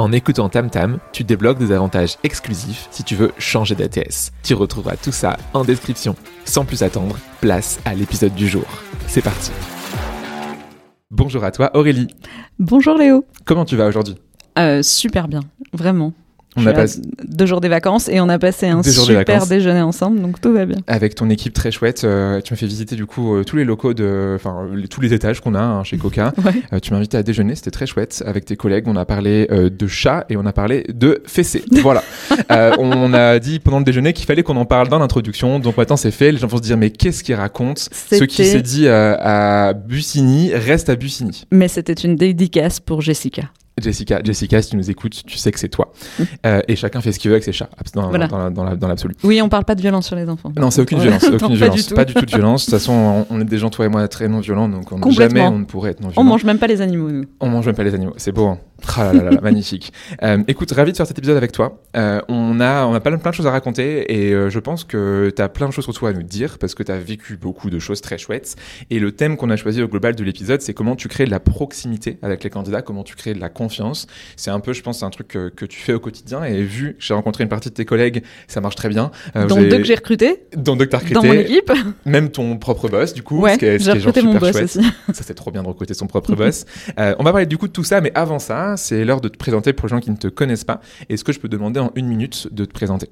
En écoutant TamTam, tu débloques des avantages exclusifs si tu veux changer d'ATS. Tu retrouveras tout ça en description. Sans plus attendre, place à l'épisode du jour. C'est parti. Bonjour à toi Aurélie. Bonjour Léo. Comment tu vas aujourd'hui? Euh, Super bien, vraiment. On a passé deux jours des vacances et on a passé un super déjeuner ensemble, donc tout va bien. Avec ton équipe très chouette, euh, tu m'as fait visiter du coup euh, tous les locaux de, enfin tous les étages qu'on a hein, chez Coca. Euh, tu m'as invité à déjeuner, c'était très chouette. Avec tes collègues, on a parlé de chats et on a parlé de fessées. voilà. on a dit pendant le déjeuner qu'il fallait qu'on en parle dans l'introduction, donc maintenant c'est fait. Les gens vont se dire mais qu'est-ce qu'il raconte Ce qui s'est dit à Bussigny reste à Bussigny. Mais c'était une dédicace pour Jessica. Jessica, Jessica, si tu nous écoutes, tu sais que c'est toi. Mm. Euh, et chacun fait ce qu'il veut avec ses chats, dans, dans, l'absolu. oui, on parle pas de violence sur les enfants. Non, c'est aucune violence. Aucune violence. Pas, du tout. de violence. De toute façon, on, est des gens, toi et moi, très non violents, donc on, jamais on ne pourrait être non violents. On mange même pas les animaux, nous. On mange même pas les animaux. C'est beau. Hein. Ah là là magnifique. Euh, écoute, ravi de faire cet épisode avec toi. Euh, on a, on a plein, plein de choses à raconter et euh, je pense que tu as plein de choses sur toi à nous dire parce que tu as vécu beaucoup de choses très chouettes. Et le thème qu'on a choisi au global de l'épisode, c'est comment tu crées de la proximité avec les candidats, comment tu crées de la confiance. C'est un peu, je pense, un truc que, que, tu fais au quotidien et vu que j'ai rencontré une partie de tes collègues, ça marche très bien. Dont deux que j'ai recruté. Dont deux que as recruté. Dans mon équipe. Même ton propre boss, du coup. Ouais, j'ai recruté mon boss aussi. Ça, c'est trop bien de recruter son propre boss. on va parler du coup de tout ça, mais avant ça, c'est l'heure de te présenter pour les gens qui ne te connaissent pas. Est-ce que je peux demander en une minute de te présenter?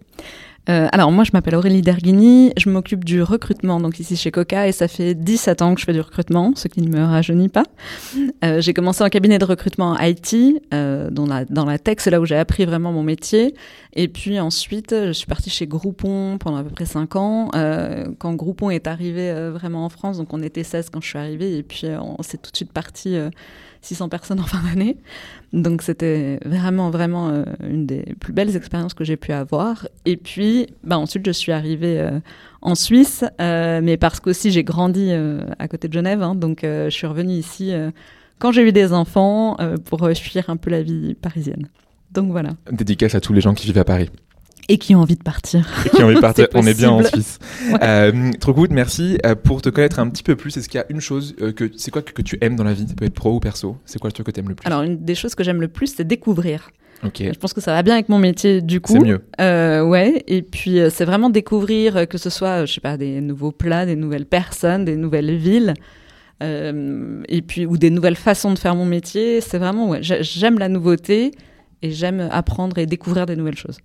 Euh, alors moi je m'appelle Aurélie Derghini, je m'occupe du recrutement donc ici chez Coca et ça fait 17 ans que je fais du recrutement, ce qui ne me rajeunit pas. Euh, j'ai commencé en cabinet de recrutement IT, euh, dans, la, dans la tech, c'est là où j'ai appris vraiment mon métier. Et puis ensuite je suis partie chez Groupon pendant à peu près 5 ans. quand Groupon est arrivé vraiment en France, donc on était 16 quand je suis arrivée et puis on s'est tout de suite parti 600 personnes en fin d'année. Donc c'était vraiment, vraiment euh, une des plus belles expériences que j'ai pu avoir. Et puis, bah, ensuite, je suis arrivée euh, en Suisse, euh, mais parce qu'aussi j'ai grandi à côté de Genève. Hein, donc je suis revenue ici quand j'ai eu des enfants pour fuir un peu la vie parisienne. Donc voilà. Dédicace à tous les gens qui vivent à Paris et qui ont envie de partir. Et qui ont envie de partir. On est bien en Suisse. Euh, trop good, merci. Euh, pour te connaître un petit peu plus, est-ce qu'il y a une chose euh, que c'est quoi que, tu aimes dans la vie Ça peut être pro ou perso? C'est quoi le truc que tu aimes le plus? Alors, une des choses que j'aime le plus, c'est découvrir. Ok. Je pense que ça va bien avec mon métier du coup. C'est mieux. ouais. Et puis c'est vraiment découvrir que ce soit, je sais pas, des nouveaux plats, des nouvelles personnes, des nouvelles villes. et puis ou des nouvelles façons de faire mon métier. C'est vraiment ouais, j'aime la nouveauté et j'aime apprendre et découvrir des nouvelles choses.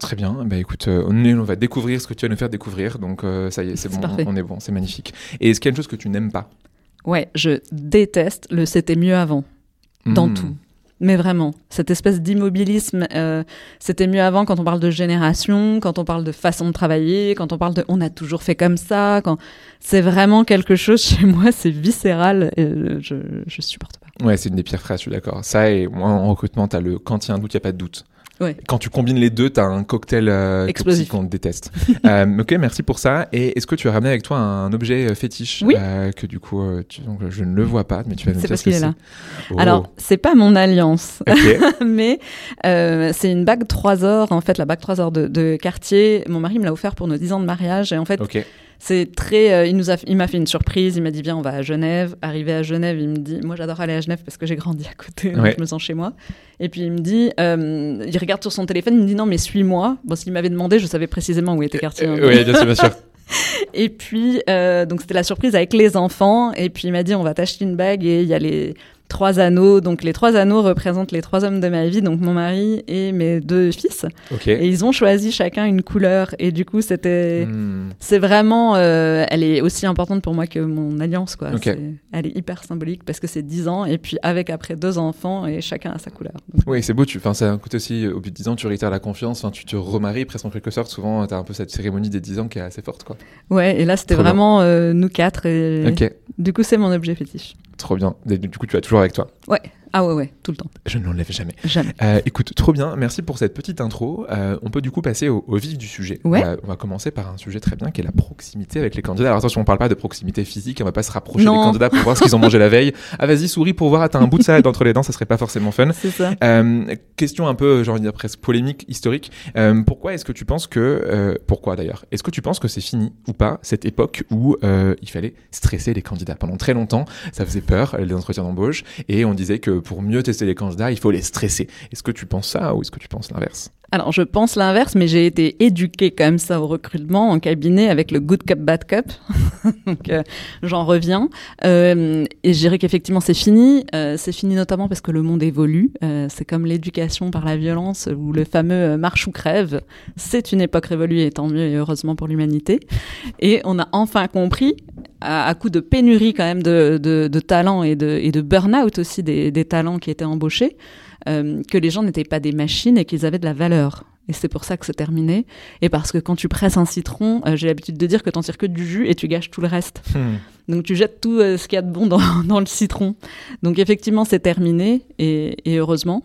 Très bien. Bah, écoute, euh, on, va découvrir ce que tu vas nous faire découvrir. Donc, euh, ça y est, c'est bon. On est bon. C'est magnifique. Et est-ce qu'il y a une chose que tu n'aimes pas? Ouais, je déteste le c'était mieux avant. Dans hmm. tout. Mais vraiment, cette espèce d'immobilisme, euh, c'était mieux avant quand on parle de génération, quand on parle de façon de travailler, quand on parle de on a toujours fait comme ça. Quand c'est vraiment quelque chose chez moi, c'est viscéral. Et je, je supporte pas. Ouais, c'est une des pires phrases, je suis d'accord. Ça et moi en recrutement, as le quand il y a un doute, il y a pas de doute. Quand tu combines les deux, tu as un cocktail euh, explosif qu'on déteste. euh, ok, merci pour ça. Et est-ce que tu as ramené avec toi un objet euh, fétiche oui. euh, que du coup, tu, donc, je ne le vois pas, mais tu vas nous dire parce qu'il est là. Oh. Alors, c'est pas mon alliance, mais c'est une bague 3 heures. En fait, la bague 3 heures de, de Cartier. Mon mari me l'a offert pour nos 10 ans de mariage. Et en fait, okay. C'est très. Euh, il nous a, il m'a fait une surprise. Il m'a dit viens, on va à Genève. Arrivé à Genève, il me dit, moi j'adore aller à Genève parce que j'ai grandi à côté, donc je me sens chez moi. Et puis il me dit, euh, il regarde sur son téléphone, il me dit non mais suis-moi. Bon, s'il m'avait demandé, je savais précisément où était quartier. Hein. oui, bien sûr, bien sûr. et puis euh, donc c'était la surprise avec les enfants. Et puis il m'a dit on va t'acheter une bague et il y a les trois anneaux. Donc les trois anneaux représentent les trois hommes de ma vie, donc mon mari et mes deux fils. Et ils ont choisi chacun une couleur. Et du coup, c'était, hmm. c'est vraiment, euh, elle est aussi importante pour moi que mon alliance, quoi. elle est hyper symbolique parce que c'est 10 ans et puis avec après deux enfants et chacun a sa couleur. oui, c'est beau. Tu, enfin, ça coûte aussi au bout de 10 ans, tu réitères la confiance. Enfin, tu te remaries presque en quelque sorte. Souvent, tu as un peu cette cérémonie des 10 ans qui est assez forte, quoi. Ouais. Et là, c'était vraiment euh, nous quatre. Et du coup, c'est mon objet fétiche. Trop bien. du coup, tu as toujours avec toi. Ouais. Ah ouais, ouais, tout le temps. Je ne l'enlève jamais. Jamais. Euh, écoute, trop bien. Merci pour cette petite intro. Euh, on peut du coup passer au, vif du sujet. Ouais. on va commencer par un sujet très bien qui est la proximité avec les candidats. Alors attention, on ne parle pas de proximité physique. On va pas se rapprocher des candidats pour voir ce qu'ils ont mangé la veille. Ah vas-y, souris pour voir. Ah, t'as un bout de salade entre les dents, ça serait pas forcément fun. C'est ça. Euh, question un peu, j'ai envie de dire presque polémique, historique. Euh, pourquoi est-ce que tu penses que, euh, pourquoi d'ailleurs, est-ce que tu penses que c'est fini ou pas cette époque où euh, il fallait stresser les candidats pendant très longtemps, ça faisait peur les entretiens d'embauche et on disait que pour mieux tester les candidats, il faut les stresser. Est-ce que tu penses ça ou est-ce que tu penses l'inverse? Alors, je pense l'inverse, mais j'ai été éduquée comme ça au recrutement en cabinet avec le good cup, bad cup. Donc, euh, j'en reviens. Euh, et je dirais qu'effectivement, c'est fini. Euh, c'est fini notamment parce que le monde évolue. Euh, c'est comme l'éducation par la violence ou le fameux marche ou crève. C'est une époque révolue et tant mieux et heureusement pour l'humanité. Et on a enfin compris, à, à coup de pénurie quand même de, de, de talents et de, et de burn-out aussi des, des talents qui étaient embauchés, euh, que les gens n'étaient pas des machines et qu'ils avaient de la valeur. Et c'est pour ça que c'est terminé. Et parce que quand tu presses un citron, euh, j'ai l'habitude de dire que t'en tires que du jus et tu gâches tout le reste. Hmm. Donc tu jettes tout euh, ce qu'il y a de bon dans, dans, le citron. Donc effectivement, c'est terminé et, et, heureusement.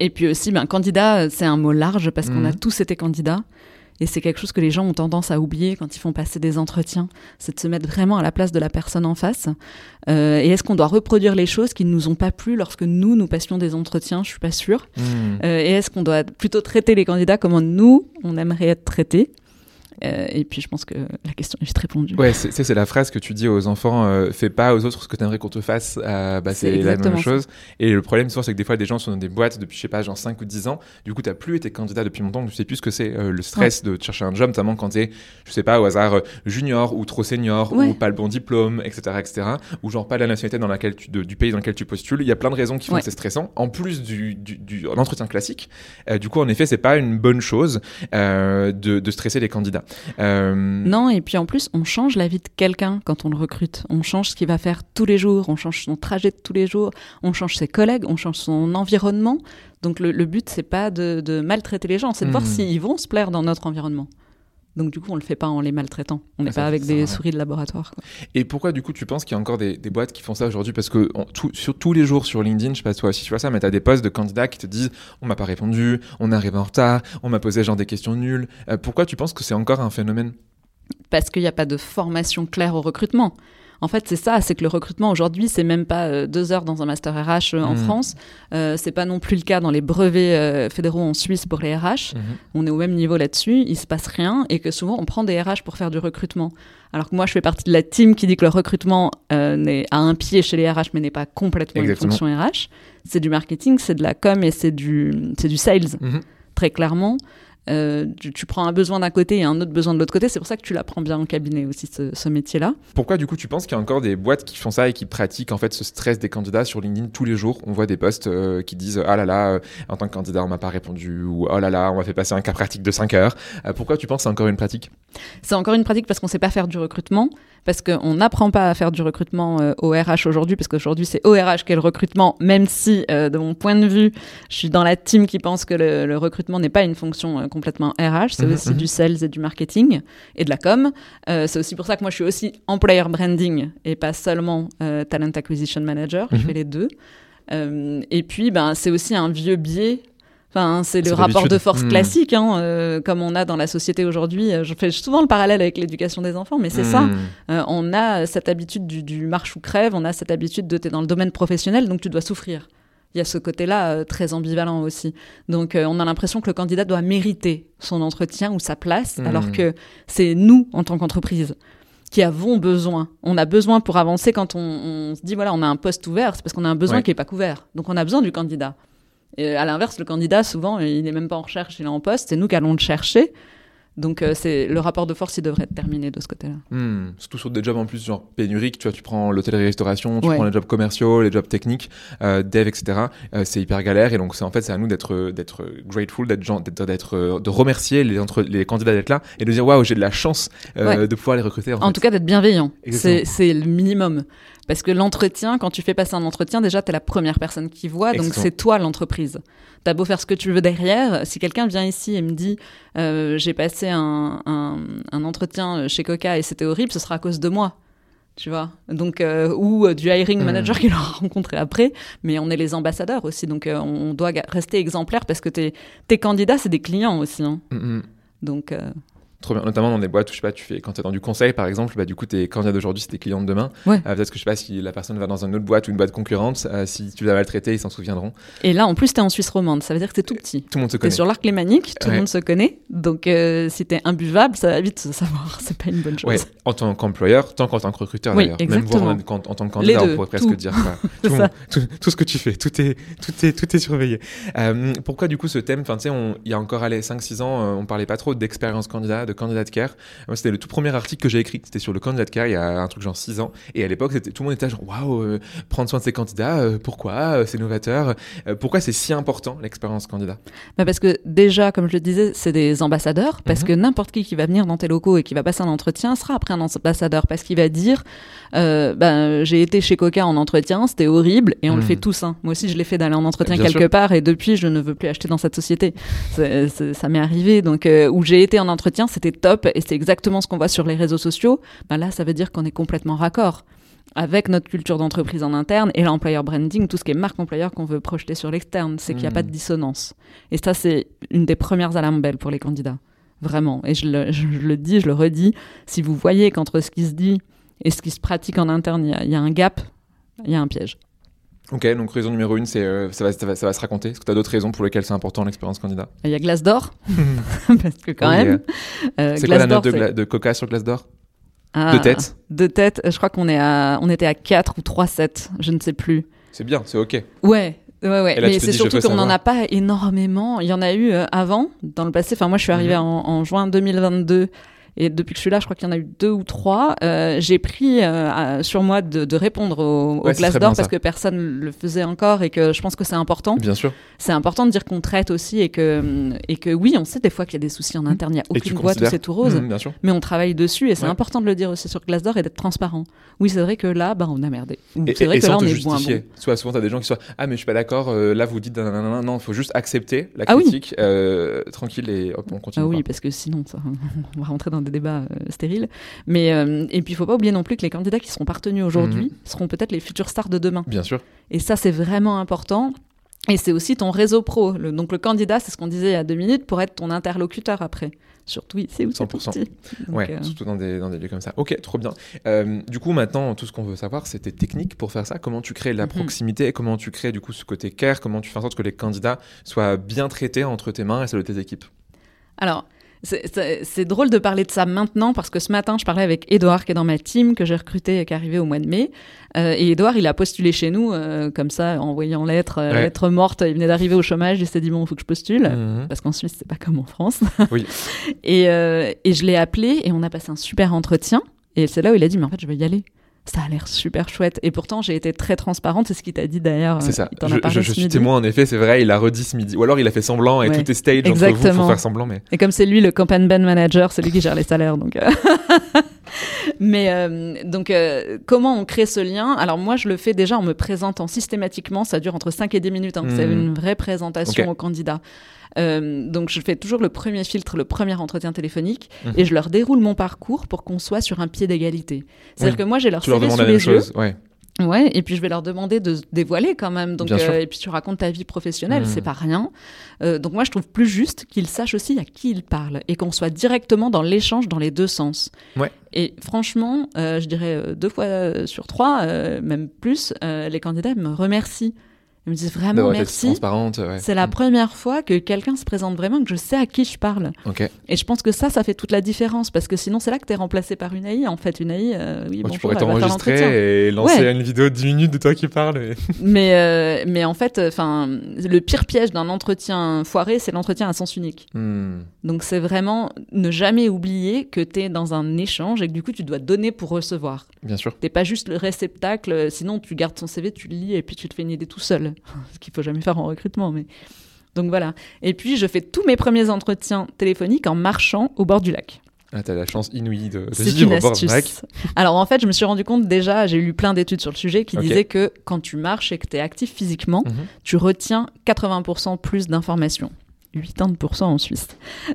Et puis aussi, ben, candidat, c'est un mot large parce qu'on a hmm. tous été candidats. Et c'est quelque chose que les gens ont tendance à oublier quand ils font passer des entretiens, c'est de se mettre vraiment à la place de la personne en face. Euh, et est-ce qu'on doit reproduire les choses qui ne nous ont pas plu lorsque nous, nous passions des entretiens? Je suis pas sûre. Hmm. Euh, et est-ce qu'on doit plutôt traiter les candidats comme nous, on aimerait être traités? Euh, et puis je pense que la question est vite répondue. Ouais, c'est la phrase que tu dis aux enfants euh, fais pas aux autres ce que tu aimerais qu'on te fasse. Euh, bah, c'est la même chose. Et le problème, souvent, c'est que des fois, des gens sont dans des boîtes depuis, je sais pas, genre 5 ou 10 ans. Du coup, tu plus été candidat depuis longtemps, donc tu sais plus ce que c'est le stress de chercher un job, notamment quand tu es, je sais pas, au hasard junior ou trop senior ou pas le bon diplôme, etc., etc. Ou genre pas la nationalité dans laquelle tu, du pays dans lequel tu postules. Il y a plein de raisons qui font que c'est stressant. En plus du, du, du l'entretien classique. du coup, en effet, c'est pas une bonne chose de, de stresser les candidats. Euh, non, et puis en plus, on change la vie de quelqu'un quand on le recrute. On change ce qu'il va faire tous les jours, on change son trajet de tous les jours, on change ses collègues, on change son environnement. Donc le, but, c'est pas de, maltraiter les gens, c'est de voir hmm. s'ils vont se plaire dans notre environnement. Donc du coup, on le fait pas en les maltraitant. On n'est ah, pas avec des souris de laboratoire. Et pourquoi du coup tu penses qu'il y a encore des, boîtes qui font ça aujourd'hui? Parce que sur tous les jours sur LinkedIn, je sais pas toi si tu vois ça, mais tu as des posts de candidats qui te disent on m'a pas répondu, on arrive en retard, on m'a posé genre des questions nulles. Euh, pourquoi tu penses que c'est encore un phénomène? Parce qu'il n'y a pas de formation claire au recrutement. En fait, c'est ça, c'est que le recrutement aujourd'hui, c'est même pas euh, deux heures dans un master RH euh, en mmh. France. Euh, c'est pas non plus le cas dans les brevets fédéraux en Suisse pour les RH. Mmh. On est au même niveau là-dessus. Il se passe rien et que souvent on prend des RH pour faire du recrutement. Alors que moi, je fais partie de la team qui dit que le recrutement n'est à un pied chez les RH, mais n'est pas complètement une fonction RH. C'est du marketing, c'est de la com et c'est du, c'est du sales, mmh. très clairement. Euh, tu, prends un besoin d'un côté et un autre besoin de l'autre côté. C'est pour ça que tu l'apprends bien en cabinet aussi, ce, métier-là. Pourquoi, du coup, tu penses qu'il y a encore des boîtes qui font ça et qui pratiquent en fait ce stress des candidats sur LinkedIn tous les jours? On voit des posts euh, qui disent Ah là là, euh, en tant que candidat, on m'a pas répondu ou Oh là là, on m'a fait passer un cas pratique de 5 heures. pourquoi tu penses que c'est encore une pratique? C'est encore une pratique parce qu'on sait pas faire du recrutement parce qu'on n'apprend pas à faire du recrutement au RH aujourd'hui, parce qu'aujourd'hui c'est ORH qui est le recrutement, même si de mon point de vue, je suis dans la team qui pense que le, recrutement n'est pas une fonction complètement RH, c'est mhm, aussi mhm. du sales et du marketing et de la com. c'est aussi pour ça que moi je suis aussi employer branding et pas seulement talent acquisition manager, je mhm. fais les deux. et puis, ben, c'est aussi un vieux biais Enfin, c'est le rapport de force classique, hein, euh, comme on a dans la société aujourd'hui. Euh, je fais souvent le parallèle avec l'éducation des enfants, mais c'est ça. Euh, on a cette habitude du, marche ou crève, on a cette habitude de t'es dans le domaine professionnel, donc tu dois souffrir. Il y a ce côté-là très ambivalent aussi. Donc, on a l'impression que le candidat doit mériter son entretien ou sa place, hmm. alors que c'est nous, en tant qu'entreprise, qui avons besoin. On a besoin pour avancer quand on, se dit, voilà, on a un poste ouvert, c'est parce qu'on a un besoin qui n'est pas couvert. Donc, on a besoin du candidat. Et à l'inverse, le candidat, souvent, il n'est même pas en recherche, il est en poste. C'est nous qui allons le chercher. Donc euh, c'est le rapport de force, il devrait être terminé de ce côté-là. Hmm, surtout sur des jobs en plus genre pénuriques, tu vois, tu prends l'hôtellerie-restauration, tu Ouais. prends les jobs commerciaux, les jobs techniques, euh, dev, etc. Euh, c'est hyper galère et donc c'est en fait c'est à nous d'être d'être grateful, d'être d'être de remercier les entre les candidats d'être là et de dire waouh j'ai de la chance Ouais. de pouvoir les recruter. En, En fait. tout cas, d'être bienveillant. C'est le minimum. Parce que l'entretien, quand tu fais passer un entretien, déjà, tu es la première personne qui voit, donc c'est toi l'entreprise. T'as beau faire ce que tu veux derrière, si quelqu'un vient ici et me dit euh, j'ai passé un, un, un entretien chez Coca et c'était horrible, ce sera à cause de moi. Tu vois? Donc euh, ou euh, du hiring Mm. manager qu'il aura rencontré après mais on est les ambassadeurs aussi donc euh, on doit ga- rester exemplaire parce que tes, tes candidats c'est des clients aussi hein. Hmm, hmm. donc euh, Trop bien, notamment dans des boîtes où je sais pas, tu fais quand tu es dans du conseil par exemple, bah du coup tes candidats d'aujourd'hui c'est tes clients de demain. Ouais. Euh, Peut-être que je sais pas si la personne va dans une autre boîte ou une boîte concurrente, euh, si tu l'as maltraité ils s'en souviendront. et là en plus t'es en Suisse romande ça veut dire que t'es tout petit Tout le monde se connaît. sur l'arc lémanique, tout Ouais. le monde se connaît. Donc, euh, si t'es imbuvable, ça va vite se savoir. C'est pas une bonne chose. Ouais, en tant qu'employeur, tant qu'en tant que recruteur Oui, d'ailleurs. Même voir en, en- en tant que candidat, deux, on pourrait presque tout. dire. tout, ça. tout, tout ce que tu fais, tout est, tout est, tout est surveillé. Euh, pourquoi du coup ce thème? Enfin, tu sais, il y a encore allez, 5-6 ans, on parlait pas trop d'expérience candidat, de candidat care. Moi, c'était le tout premier article que j'ai écrit. C'était sur le candidat care il y a un truc genre 6 ans. Et à l'époque, c'était- tout le monde était genre waouh, euh, prendre soin de ses candidats, euh, pourquoi Euh, C'est novateur. Pourquoi c'est si important l'expérience candidat? Bah, parce que déjà, comme je le disais, c'est des ambassadeurs. Parce Mhm. que n'importe qui qui va venir dans tes locaux et qui va passer un entretien sera après un ambassadeur. Parce qu'il va dire ben, J'ai été chez Coca en entretien, c'était horrible. Et on le Mhm. fait tous. hein. Moi aussi, je l'ai fait d'aller en entretien Bien quelque sûr. part. Et depuis, je ne veux plus acheter dans cette société. Ça m'est arrivé. Donc, où j'ai été en entretien, c'était top. Et c'est exactement ce qu'on voit sur les réseaux sociaux. Ben là, ça veut dire qu'on est complètement raccord avec notre culture d'entreprise en interne et l'employer branding, tout ce qui est marque employeur qu'on veut projeter sur l'externe, c'est qu'il n'y a Mhm. pas de dissonance. Et ça, c'est une des premières alarmes belles pour les candidats. Vraiment. Et je le, je le dis, je le redis, si vous voyez qu'entre ce qui se dit et ce qui se pratique en interne, il y a- il y, a un gap, il y a un piège. Ok, donc raison numéro une, c'est euh, ça, va, ça, va, ça va se raconter. Est-ce que tu as d'autres raisons pour lesquelles c'est important l'expérience candidat? Il y a Glassdoor, parce que quand Oui, même. euh, C'est quoi la note de, Coca sur Glassdoor Ah, De tête? De tête, je crois qu'on est à, on était à 4 ou 3-7, je ne sais plus. C'est bien, c'est ok. Ouais. Ouais, ouais. Là, Mais c'est surtout qu'on n'en a pas énormément. Il y en a eu euh, avant, dans le passé. Enfin, moi, je suis arrivée Mhm. en, en juin 2022. Et depuis que je suis là, je crois qu'il y en a eu deux ou trois. Euh, j'ai pris euh, sur moi de, de répondre au, au Ouais, c'est très Glassdoor bien, ça. parce que personne le faisait encore et que je pense que c'est important. Bien sûr. C'est important de dire qu'on traite aussi et que, et que oui, on sait des fois qu'il y a des soucis en interne. Il n'y a aucune boîte où c'est tout rose. Bien sûr. Mais on travaille dessus et c'est Ouais. important de le dire aussi sur Glassdoor et d'être transparent. Oui, c'est vrai que là, bah, on a merdé. C'est vrai et que là, on est moins bon. Soit souvent, tu as des gens qui sont Ah, mais je suis pas d'accord, euh, là vous dites nanana. Non, il faut juste accepter la Ah oui. critique, tranquille et hop, on continue. Ah oui, parce que sinon, ça, on va rentrer dans des débats euh, stériles. Mais euh, et puis, il faut pas oublier non plus que les candidats qui seront partenus aujourd'hui Mhm. seront peut-être les futures stars de demain. Bien sûr. Et ça, c'est vraiment important. Et c'est aussi ton réseau pro. Le- donc, le candidat, c'est ce qu'on disait il y a deux minutes, pour être ton interlocuteur après. Surtout ici où c'est 100%. petit. Donc, ouais, euh, surtout dans des, dans des lieux comme ça. Ok, trop bien. Euh, du coup, maintenant, tout ce qu'on veut savoir, c'est tes techniques pour faire ça. Comment tu crées la Mhm. proximité? Et comment tu crées du coup ce côté care, comment tu fais en sorte que les candidats soient bien traités entre tes mains et celles de tes équipes? Alors, c'est- drôle de parler de ça maintenant parce que ce matin, je parlais avec Edouard qui est dans ma team, que j'ai recruté et qui est arrivé au mois de mai. Euh, et Edouard, il a postulé chez nous euh, comme ça, envoyant lettre, euh, Ouais. lettre morte. Il venait d'arriver au chômage, il s'est dit bon, il faut que je postule. Mhm. Parce qu'en Suisse, c'est pas comme en France. Oui. et, euh, et je l'ai appelé et on a passé un super entretien. Et c'est là où il a dit, mais en fait, je vais y aller. Ça a l'air super chouette. Et pourtant, j'ai été très transparente. C'est ce qu'il t'a dit d'ailleurs. C'est ça. Il t'en Je, a parlé je- je ce suis midi. témoin, en effet, c'est vrai, il a redit ce midi. Ou alors il a fait semblant et Ouais. tout est stage entre vous Exactement. pour faire semblant, mais. Et comme c'est lui le campaign band manager, c'est lui qui gère les salaires. Donc, euh. mais euh, donc euh, comment on crée ce lien? Alors moi, je le fais déjà en me présentant systématiquement. Ça dure entre 5 et 10 minutes. hein. C'est Mhm. une vraie présentation Ok. aux candidats. Euh, donc je fais toujours le premier filtre, le premier entretien téléphonique, Mhm. et je leur déroule mon parcours pour qu'on soit sur un pied d'égalité. C'est-à-dire Oui. que moi j'ai leur Tu leur CV demandes sous la même les yeux. chose. Ouais. Ouais, et puis je vais leur demander de se dévoiler quand même. Donc, euh, et puis tu racontes ta vie professionnelle, Mhm. c'est pas rien. Euh, donc moi je trouve plus juste qu'ils sachent aussi à qui ils parlent et qu'on soit directement dans l'échange dans les deux sens. Ouais. Et franchement, euh, je dirais deux fois sur trois, même plus, les candidats me remercient. Ils me disent vraiment merci. ouais. C'est la Mm. première fois que quelqu'un se présente vraiment, que je sais à qui je parle. Et je pense que ça, ça fait toute la différence parce que sinon, c'est là que t'es remplacé par une AI. En fait, une AI, euh, oui, Bon, tu pourrais t'enregistrer et lancer Ouais. une vidéo de 10 minutes de toi qui parle. et- Mais, euh, mais en fait, enfin, le pire piège d'un entretien foiré, c'est l'entretien à sens unique. Hmm. Donc, c'est vraiment ne jamais oublier que t'es dans un échange et que du coup, tu dois donner pour recevoir. Bien sûr. T'es pas juste le réceptacle, euh, sinon tu gardes ton CV, tu le lis et puis tu te fais une idée tout seul. Ce qu'il faut jamais faire en recrutement, mais. Donc voilà. Et puis je fais tous mes premiers entretiens téléphoniques en marchant au bord du lac. Ah, t'as la chance inouïe de, de vivre au bord du lac. Alors en fait, je me suis rendu compte déjà, j'ai lu plein d'études sur le sujet qui disaient que quand tu marches et que tu es actif physiquement, Mhm. tu retiens 80% plus d'informations. 80% en Suisse.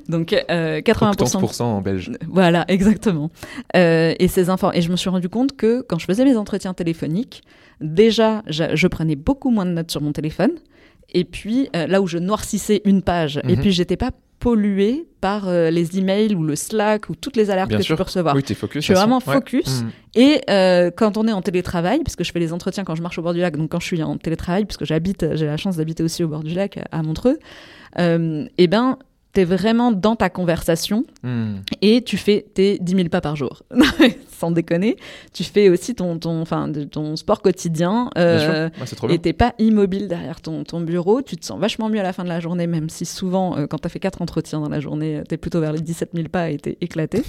Donc euh, 80%. 30% en belge. Voilà, exactement. Euh, et, ces infos... et je me suis rendu compte que quand je faisais mes entretiens téléphoniques, déjà, je, je prenais beaucoup moins de notes sur mon téléphone. Et puis, euh, là où je noircissais une page, et Mhm. puis j'étais pas polluée par euh, les emails ou le Slack ou toutes les alertes Bien que sûr. tu peux recevoir. Oui, t'es focus. Je suis vraiment. Ouais. focus. Et euh, quand on est en télétravail, puisque je fais les entretiens quand je marche au bord du lac, donc quand je suis en télétravail, puisque j'habite, j'ai la chance d'habiter aussi au bord du lac à Montreux, euh, et ben, t'es vraiment dans ta conversation Hmm. et tu fais tes 10 000 pas par jour. Sans déconner. Tu fais aussi ton, ton, ton sport quotidien. Euh. Ouais, et t'es pas immobile derrière ton, ton bureau, tu te sens vachement mieux à la fin de la journée, même si souvent, euh, quand t'as fait quatre entretiens dans la journée, euh, t'es plutôt vers les 17 000 pas et t'es éclaté.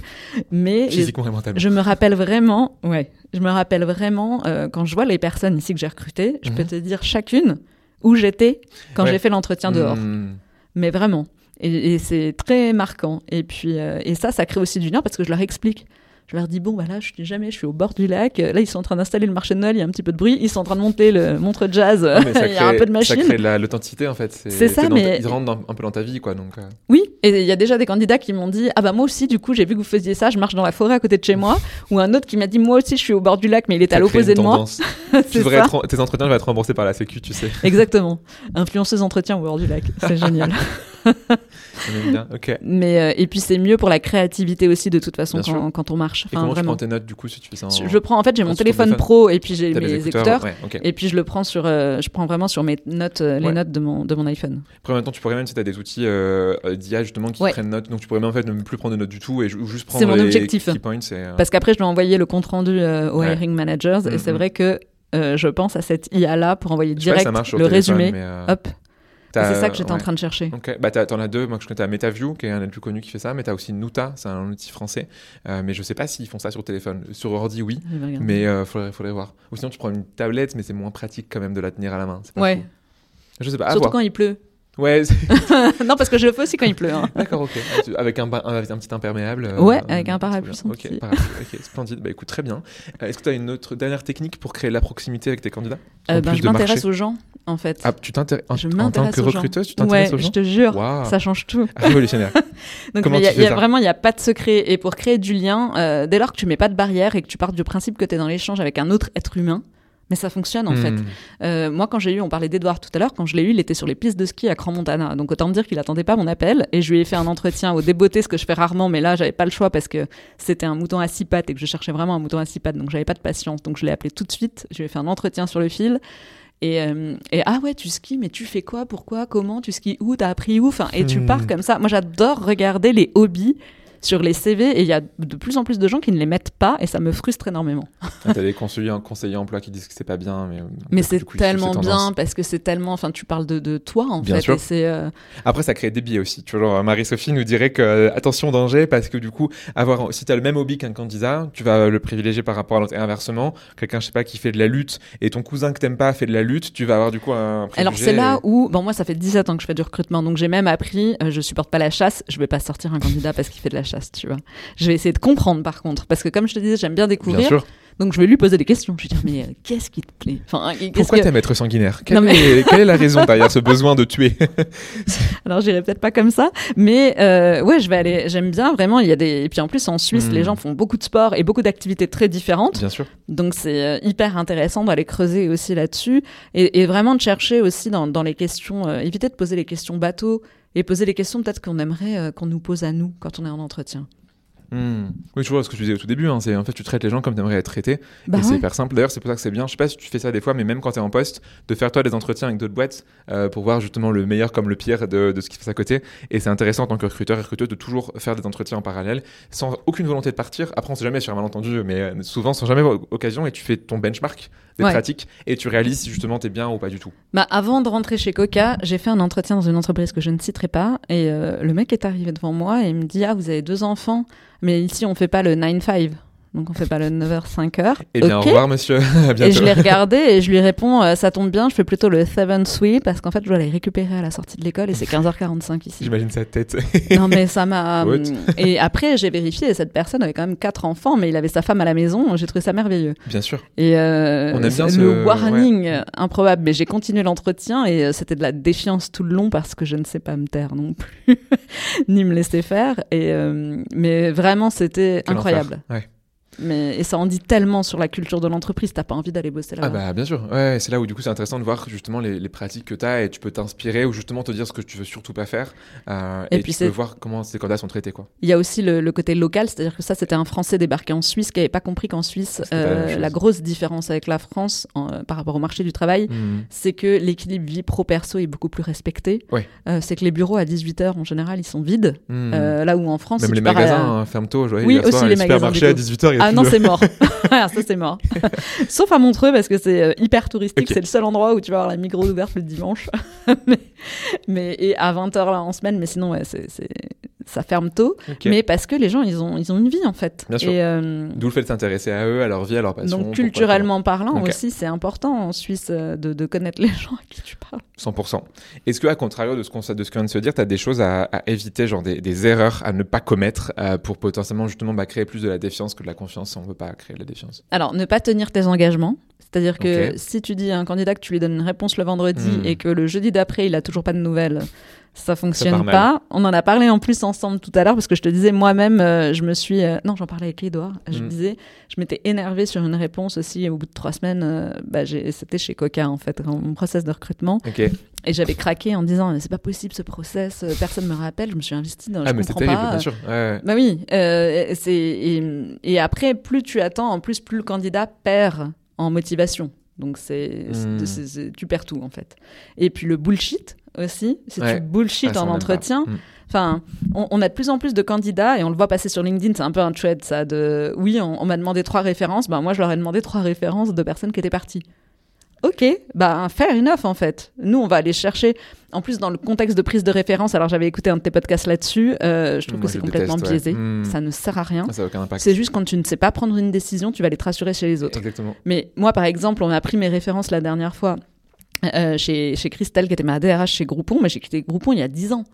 Mais les- je me rappelle vraiment, ouais, je me rappelle vraiment euh, quand je vois les personnes ici que j'ai recrutées, je peux Mhm. te dire chacune où j'étais quand Ouais. j'ai fait l'entretien dehors. Hmm. Mais vraiment. Et, et c'est très marquant. Et puis, euh, et ça, ça crée aussi du lien parce que je leur explique. Je leur dis, bon, bah là, je dis jamais, je suis au bord du lac. Là, ils sont en train d'installer le marché de Noël, il y a un petit peu de bruit. Ils sont en train de monter le montre jazz. Ah, mais ça il y a un crée- peu de Ça machine. crée de la- l'authenticité en fait. C'est ça, dans- mais- Ils rentrent dans- un peu dans ta vie quoi. Donc, euh, Oui, et il y a déjà des candidats qui m'ont dit Ah bah moi aussi, du coup, j'ai vu que vous faisiez ça, je marche dans la forêt à côté de chez moi. Ou un autre qui m'a dit Moi aussi, je suis au bord du lac, mais il est à ça crée l'opposé de moi. Tu ça. être- tes entretiens vont être remboursés par la Sécu, tu sais. Exactement. Influenceuse entretien au bord du lac. C'est génial. Bien. Ok. Et Mais, euh, et puis, c'est mieux pour la créativité aussi, de toute façon, quand, quand on marche. Enfin, comment tu vraiment. prends tes notes du coup si tu fais ça en... Je je prends, en fait, j'ai mon téléphone, téléphone. pro et puis j'ai mes les écouteurs. Ouais. Et puis je le prends sur, euh, je prends vraiment sur mes notes, euh, les Ouais. notes de mon, de mon iPhone. Après, temps, tu pourrais même, si tu as des outils d'IA justement qui Ouais. prennent note, donc tu pourrais même en fait ne plus prendre de notes du tout et juste prendre C'est mon les objectif. key points. Et, Parce qu'après, je dois envoyer le compte rendu aux hiring managers et c'est vrai que je pense à cette IA là pour envoyer direct le résumé. Hop. C'est ça que j'étais en train de chercher. Bah t'en as deux. Moi, je connais t'as MetaView, qui est un des plus connus qui fait ça, mais t'as aussi Nuta, c'est un outil français. Euh, mais je sais pas s'ils font ça sur téléphone. Sur ordi, oui, mais euh, faudrait, faudrait voir. Ou sinon, tu prends une tablette, mais c'est moins pratique quand même de la tenir à la main. Pas Ouais. fou. Je sais pas. À Surtout voir. quand il pleut. Ouais, non, parce que je le fais aussi quand il pleut. hein. d'accord, ok. Avec un, un, avec un petit imperméable. euh, Ouais, avec un c'est parapluie Ok, ok, splendide. Bah écoute, très bien. Euh, Est-ce que tu as une autre dernière technique pour créer la proximité avec tes candidats? Euh, En ben, je m'intéresse aux gens, en fait. Ah, tu t'intéresses en, je en tant que recruteuse, tu Ouais, t'intéresses aux je gens te jure, ça change tout. Révolutionnaire. Donc Comment mais il y a, fais il y a ça vraiment, il n'y a pas de secret. Et pour créer du lien, euh, dès lors que tu mets pas de barrière et que tu pars du principe que tu es dans l'échange avec un autre être humain, mais ça fonctionne en fait. Hmm. Euh, moi, quand j'ai eu, on parlait d'Edouard tout à l'heure, quand je l'ai eu, il était sur les pistes de ski à Crans-Montana. Donc autant me dire qu'il attendait pas mon appel. Et je lui ai fait un entretien au débeauté, ce que je fais rarement, mais là, j'avais pas le choix parce que c'était un mouton à six pattes et que je cherchais vraiment un mouton à six pattes. Donc j'avais pas de patience. Donc je l'ai appelé tout de suite. Je lui ai fait un entretien sur le fil. Et, euh, et ah ouais, tu skis, mais tu fais quoi Pourquoi Comment Tu skis où T'as appris où enfin, Et tu Hmm. pars comme ça. Moi, j'adore regarder les hobbies sur les CV et il y a de plus en plus de gens qui ne les mettent pas et ça me frustre énormément. Ah, T'as des conseillers, conseillers emploi qui disent que c'est pas bien, mais. euh, Mais c'est tellement bien parce que c'est tellement, enfin, tu parles de, de toi en Bien fait. sûr. Et euh, Après, ça crée des biais aussi. Tu vois, Marie-Sophie nous dirait que euh, attention danger parce que du coup, avoir si t'as le même hobby qu'un candidat, tu vas le privilégier par rapport à l'autre. Et inversement, quelqu'un, je sais pas, qui fait de la lutte et ton cousin que t'aimes pas fait de la lutte, tu vas avoir du coup un. Alors c'est là et- où, bon moi ça fait 17 ans que je fais du recrutement, donc j'ai même appris, euh, je supporte pas la chasse, je vais pas sortir un candidat parce qu'il fait de la chasse, tu vois. Je vais essayer de comprendre par contre, parce que comme je te disais, j'aime bien Bien découvrir, sûr. donc je vais lui poser des questions. Je vais dire mais euh, qu'est-ce qui te plaît? Enfin, Pourquoi que... t'aimes être sanguinaire? Quelle, Non, mais- est, quelle est la raison derrière ce besoin de tuer? Alors j'irai peut-être pas comme ça, mais euh, ouais, je vais aller. J'aime bien vraiment. Il y a des et puis en plus en Suisse, les gens font beaucoup de sport et beaucoup d'activités très différentes. Bien sûr. Donc c'est euh, hyper intéressant d'aller creuser aussi là-dessus et, et vraiment de chercher aussi dans, dans les questions, euh, éviter de poser les questions bateau et poser les questions peut-être qu'on aimerait euh, qu'on nous pose à nous quand on est en entretien. Hmm. Oui, tu vois ce que je disais au tout début, hein, c'est en fait tu traites les gens comme tu aimerais être traité. Bah et c'est hyper simple. D'ailleurs, c'est pour ça que c'est bien. Je sais pas si tu fais ça des fois, mais même quand tu es en poste, de faire toi des entretiens avec d'autres boîtes euh, pour voir justement le meilleur comme le pire de, de ce qui se passe à côté. Et c'est intéressant en tant que recruteur et recruteuse de toujours faire des entretiens en parallèle sans aucune volonté de partir. Après, on sait jamais sur un malentendu, mais euh, souvent sans jamais occasion et tu fais ton benchmark des Ouais. pratiques et tu réalises si justement tu es bien ou pas du tout. Bah, avant de rentrer chez Coca, j'ai fait un entretien dans une entreprise que je ne citerai pas. Et euh, le mec est arrivé devant moi et il me dit Ah, vous avez deux enfants, mais ici on fait pas le 9-5. Donc on fait pas le 9h, 5h. Et bien, au revoir, monsieur. à bientôt. Et je l'ai regardé et je lui réponds euh, Ça tombe bien, je fais plutôt le 7-3 parce qu'en fait je dois les récupérer à la sortie de l'école et c'est 15h45 ici. J'imagine sa tête. Non mais ça m'a... What? Et après j'ai vérifié et cette personne avait quand même quatre enfants mais il avait sa femme à la maison. J'ai trouvé ça merveilleux. bien sûr. Et euh, On aime bien ce- le warning euh, improbable. Mais j'ai continué l'entretien et euh, c'était de la défiance tout le long parce que je ne sais pas me taire non plus, ni me laisser faire. Et euh, mais vraiment, c'était incroyable. Ouais. Mais et ça en dit tellement sur la culture de l'entreprise. T'as pas envie d'aller bosser là. Ah bah bien sûr, ouais, c'est là où du coup c'est intéressant de voir justement les, les pratiques que tu as et tu peux t'inspirer ou justement te dire ce que tu veux surtout pas faire euh, Et et, puis tu peux voir comment ces candidats sont traités quoi. Il y a aussi le, le côté local, c'est-à-dire que ça, c'était un Français débarqué en Suisse qui avait pas compris qu'en Suisse, pas la euh, la grosse différence avec la France en- euh, par rapport au marché du travail, Hmm. c'est que l'équilibre vie pro-perso est beaucoup plus respecté. Ouais. Euh, c'est que les bureaux à 18h en général, ils sont vides. Euh, là où en France, Même si les à- magasins hein, ferment tôt, je voyais Oui, aussi soir, les magasins, supermarchés à du 18h, il y a Ah non, c'est mort. Ah, ça, c'est mort. Sauf à Montreux, parce que c'est euh, hyper touristique. C'est le seul endroit où tu vas avoir la micro ouverte le dimanche. mais, mais- et à 20h là en semaine, mais sinon, ouais, c'est- ça ferme tôt. Mais parce que les gens, ils ont, ils ont une vie, en fait. Bien sûr. Euh, D'où le fait de s'intéresser à eux, à leur vie, à leur passion. donc, culturellement parlant aussi, c'est important en Suisse euh, de, de connaître les gens à qui tu parles. pas. 100%. Est-ce que à contrario de ce qu'on qu'on vient de se dire, tu as des choses à, à éviter, genre des, des erreurs à ne pas commettre euh, pour potentiellement justement bah, créer plus de la défiance que de la confiance si on veut pas créer de la défiance? Alors, ne pas tenir tes engagements. C'est-à-dire que si tu dis à un candidat que tu lui donnes une réponse le vendredi Hmm. et que le jeudi d'après, il a toujours pas de nouvelles, ça fonctionne pas. On en a parlé en plus ensemble tout à l'heure parce que je te disais moi-même, euh, je me suis. euh, non, j'en parlais avec Edouard. Je Hmm. disais, je m'étais énervée sur une réponse aussi au bout de trois semaines. euh, bah, C'était chez Coca en fait, dans mon process de recrutement. Et j'avais craqué en disant, c'est pas possible ce process, euh, personne me rappelle, je me suis investie dans. Ah, je mais c'est terrible, pas. bien sûr. Ouais. Bah oui, c'est et, et après plus tu attends, en plus plus le candidat perd en motivation. Donc c'est Hmm. tu perds tout en fait. Et puis le bullshit aussi, si Ouais. tu bullshit Ah, en entretien, pas. Hmm. enfin on, on a de plus en plus de candidats et on le voit passer sur LinkedIn, c'est un peu un thread ça de oui on, on m'a demandé trois références, ben moi je leur ai demandé trois références de personnes qui étaient parties. Ok, bah fair enough en fait. Nous, on va aller chercher. En plus, dans le contexte de prise de référence, alors j'avais écouté un de tes podcasts là-dessus, euh, je trouve Moi, que c'est complètement déteste, ouais. biaisé. Hmm. Ça ne sert à rien. Ça n'a aucun impact. C'est juste quand tu ne sais pas prendre une décision, tu vas aller te rassurer chez les autres. Exactement. Mais moi, par exemple, on m'a pris mes références la dernière fois euh, chez, chez Christelle, qui était ma DRH chez Groupon, mais j'ai quitté Groupon il y a 10 ans.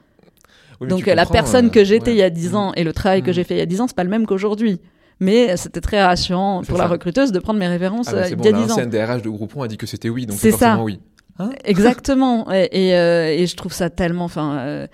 Oui, Donc euh, la personne euh, que j'étais ouais. il y a 10 ans et le travail que Mm. j'ai fait il y a 10 ans, c'est pas le même qu'aujourd'hui. Mais c'était très rassurant pour la recruteuse de prendre mes références Ah, bah, euh, il bon, y a 10 ans. DRH de Groupon a dit que c'était oui, donc C'est ça. oui. Exactement. Et, et, euh, et je trouve ça tellement. Enfin, euh,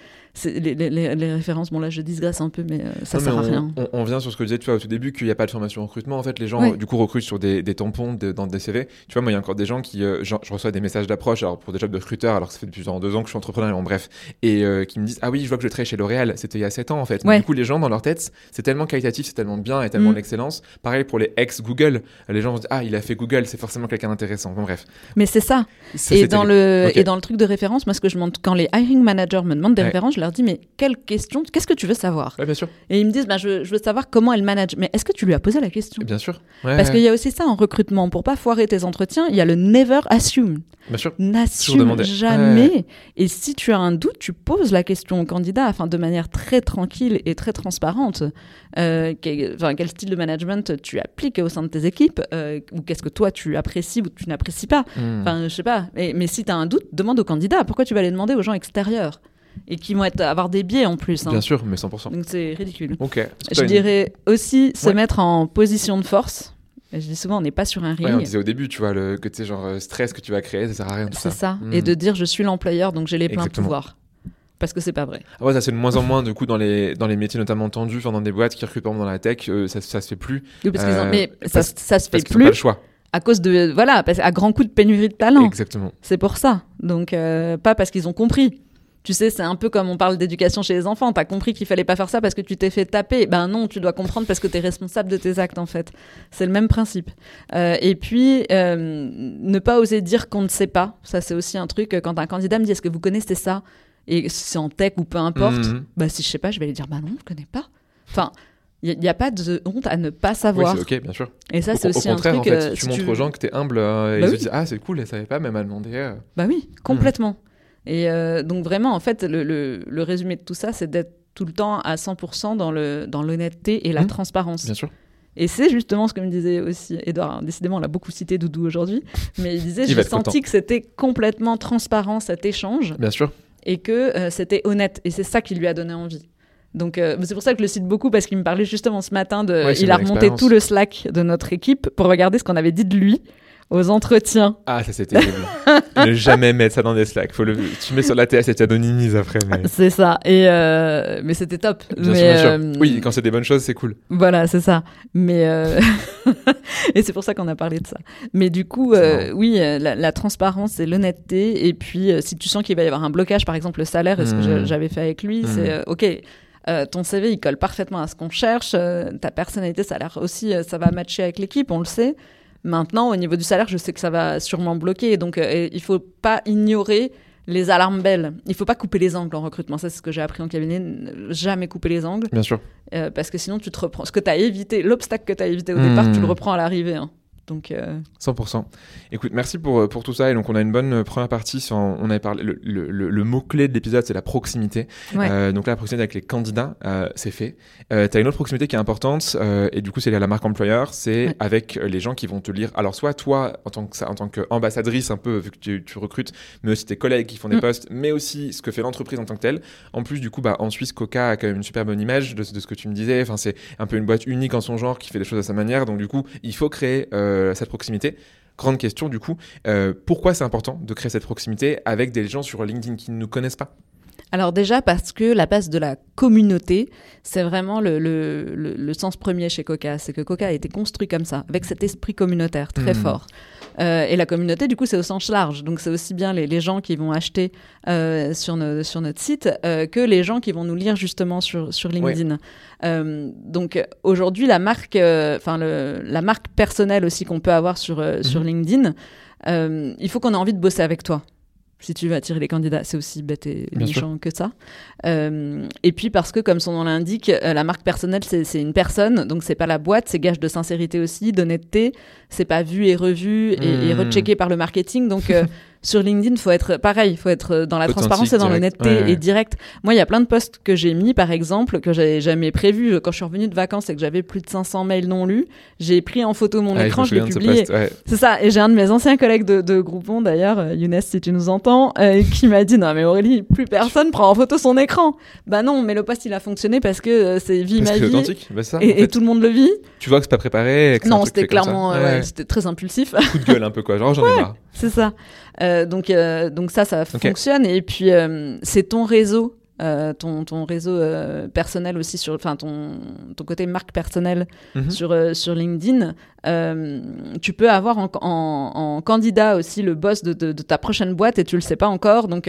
les, les- les- les références, bon là je digresse un peu, mais euh, ça Non, sert mais à on, rien. On, on vient sur ce que disais tu vois, au tout début, qu'il n'y a pas de formation en recrutement. En fait, les gens, Oui. du coup, recrutent sur des, des tampons de- dans des CV. Tu vois, moi, il y a encore des gens qui. euh, genre, je reçois des messages d'approche alors pour des jobs de recruteur, alors que ça fait depuis genre deux ans que je suis entrepreneur, bon, bref. Et euh, qui me disent Ah oui, je vois que je travaille chez L'Oréal. C'était il y a sept ans, en fait. Ouais. Du coup, les gens, dans leur tête, c'est tellement qualitatif, c'est tellement bien et tellement Mm. l'excellence. Pareil pour les ex-Google. Les gens vont se dire Ah, il a fait Google, c'est forcément quelqu'un d'intéressant. Bon, bref. Mais c'est ça. Ça, Et dans, terrible. le, et dans le truc de référence, moi ce que je demande, quand les hiring managers me demandent des Ouais. références, je leur dis mais quelle question, qu'est-ce que tu veux savoir Ouais, bien sûr. Et ils me disent bah, je, je veux savoir comment elle manage. Mais est-ce que tu lui as posé la question Bien sûr. Ouais, Parce ouais. qu'il y a aussi ça en recrutement. Pour pas foirer tes entretiens, il y a le never assume. Bien sûr. N'assume jamais. Et si tu as un doute, tu poses la question au candidat, enfin de manière très tranquille et très transparente. Euh, quel, enfin, quel style de management tu appliques au sein de tes équipes euh, Ou qu'est-ce que toi tu apprécies ou tu n'apprécies pas Mm. Enfin, je sais pas. Mais, mais si tu as un doute, demande au candidat. Pourquoi tu vas les demander aux gens extérieurs? Et qui vont être, avoir des biais en plus. hein. Bien sûr, mais 100%. Donc c'est ridicule. Ok. Je une- dirais aussi se Ouais. mettre en position de force. Je dis souvent, on n'est pas sur un ring. Ouais, on disait au début, tu vois, le, que tu sais, genre euh, stress que tu vas créer, ça sert à rien. C'est ça. Et de dire je suis l'employeur, donc j'ai les pleins pouvoirs. Parce que c'est pas vrai. Ah ouais, ça c'est de moins en moins du coup dans les, dans les métiers notamment tendus, enfin dans des boîtes qui recrutent par exemple dans la tech, euh, ça, ça se fait plus. Oui, parce Euh, mais parce- ça, ça se fait Parce n'ont pas plus le choix. à cause de. Voilà, parce, à grand coup de pénurie de talent. Exactement. C'est pour ça. Donc, euh, pas parce qu'ils ont compris. Tu sais, c'est un peu comme on parle d'éducation chez les enfants. T'as compris qu'il fallait pas faire ça parce que tu t'es fait taper. Ben non, tu dois comprendre parce que tu es responsable de tes actes, en fait. C'est le même principe. Euh, et puis, euh, ne pas oser dire qu'on ne sait pas. Ça, c'est aussi un truc. Quand un candidat me dit Est-ce que vous connaissez ça? Et c'est en tech ou peu importe. Bah, si je sais pas, je vais lui dire Bah non, je connais pas. Enfin. Il n'y a, pas de honte à ne pas savoir. Oui, c'est ok, bien sûr. Et ça, Au, c'est au aussi contraire, un en truc. fait, euh, tu si montres aux gens que t'es humble euh, et Bah ils oui. se disent Ah, c'est cool, elle savait pas, même à demander. euh. Bah oui, complètement. Et euh, donc vraiment, en fait, le, le- le résumé de tout ça, c'est d'être tout le temps à 100% dans le dans l'honnêteté et la Mhm. transparence. Bien sûr. Et c'est justement ce que me disait aussi Edouard. Décidément, on l'a beaucoup cité Doudou aujourd'hui, mais il disait j'ai senti que c'était complètement transparent cet échange Bien sûr. et que euh, c'était honnête. Et c'est ça qui lui a donné envie. Donc euh, c'est pour ça que je le cite beaucoup parce qu'il me parlait justement ce matin de. Ouais, c'est il a remonté expérience. tout le Slack de notre équipe pour regarder ce qu'on avait dit de lui aux entretiens. Ah, ça c'est terrible. ne jamais mettre ça dans des slacks. Faut le... Tu mets sur la TS et tu anonymises après. Mais... C'est ça. Et euh, mais c'était top. Bien mais, sûr, bien sûr. euh, Oui, quand c'est des bonnes choses, c'est cool. Voilà, c'est ça. Mais euh, et c'est pour ça qu'on a parlé de ça. Mais du coup, oui, la, la transparence et l'honnêteté. Et puis, si tu sens qu'il va y avoir un blocage, par exemple le salaire, et ce que j'a- j'avais fait avec lui, Mhm. c'est ok. euh, ton CV, il colle parfaitement à ce qu'on cherche. euh, ta personnalité, ça a l'air aussi, euh, ça va matcher avec l'équipe, on le sait. Maintenant, au niveau du salaire, je sais que ça va sûrement bloquer. Donc, euh, il faut pas ignorer les alarmes belles. Il faut pas couper les angles en recrutement. Ça, c'est ce que j'ai appris en cabinet. Ne Jamais couper les angles. Bien sûr. Euh, parce que sinon, tu te reprends. Ce que tu as évité, l'obstacle que tu as évité au Hmm. départ, tu le reprends à l'arrivée. hein. Donc, euh, 100%. Écoute, merci pour, euh, pour tout ça. Et donc, on a une bonne euh, première partie. Sur, on avait parlé, le, le- le- le mot-clé de l'épisode, c'est la proximité. Ouais. Euh, donc là, la proximité avec les candidats, euh, c'est fait. Euh, tu as une autre proximité qui est importante, euh, et du coup, c'est lié à la marque employeur, c'est Ouais. avec euh, les gens qui vont te lire. Alors, soit toi, en tant que ça- en tant qu'ambassadrice, un peu, vu que tu, tu recrutes, mais aussi tes collègues qui font des Mm. postes, mais aussi ce que fait l'entreprise en tant que telle. En plus, du coup, bah, en Suisse, Coca a quand même une super bonne image de, de ce que tu me disais. Enfin, c'est un peu une boîte unique en son genre qui fait des choses à sa manière. Donc, du coup, il faut créer euh, cette proximité. Grande question, du coup, euh, pourquoi c'est important de créer cette proximité avec des gens sur LinkedIn qui ne nous connaissent pas? Alors déjà parce que la base de la communauté, c'est vraiment le, le- le- le sens premier chez Coca. C'est que Coca a été construit comme ça, avec cet esprit communautaire très Mhm. fort. Euh, et la communauté, du coup, c'est au sens large. Donc c'est aussi bien les, les gens qui vont acheter euh, sur, nos- sur notre site euh, que les gens qui vont nous lire justement sur, sur LinkedIn. Donc aujourd'hui, la marque, enfin la marque personnelle aussi qu'on peut avoir sur, sur Mhm. LinkedIn, il faut qu'on ait envie de bosser avec toi. Si tu veux attirer les candidats, c'est aussi bête et méchant que ça. Euh, et puis parce que, comme son nom l'indique, euh, la marque personnelle, c'est une personne, donc c'est pas la boîte, c'est gage de sincérité aussi, d'honnêteté. C'est pas vu et revu et, et Hmm. rechecké par le marketing. Donc euh, sur LinkedIn, faut être pareil, faut être dans la transparence et dans l'honnêteté Ouais, ouais. et direct. Moi, il y a plein de posts que j'ai mis, par exemple, que j'avais jamais prévu quand je suis revenue de vacances et que j'avais plus de 500 mails non lus. J'ai pris en photo mon Ah, écran, je l'ai publié. ouais. C'est ça, et j'ai un de mes anciens collègues de, de Groupon d'ailleurs, euh, Younes si tu nous entends, euh, qui m'a dit non mais Aurélie, plus personne prend en photo son écran. Bah non, mais le post il a fonctionné parce que euh, c'est vie Parce ma vie authentique. Bah, ça, en et, tout le monde le vit. Tu vois que c'est pas préparé. et que Non, c'était clairement, euh, c'était très impulsif, Coup de gueule un peu quoi. Genre j'en ai marre. c'est ça. Euh, donc euh, donc ça ça fonctionne et puis euh, c'est ton réseau. euh, ton, ton réseau euh, personnel aussi sur enfin ton, ton côté marque personnelle Mhm. sur, euh, sur LinkedIn, tu peux avoir en, en- en candidat aussi le boss de, de- de ta prochaine boîte et tu le sais pas encore. Donc,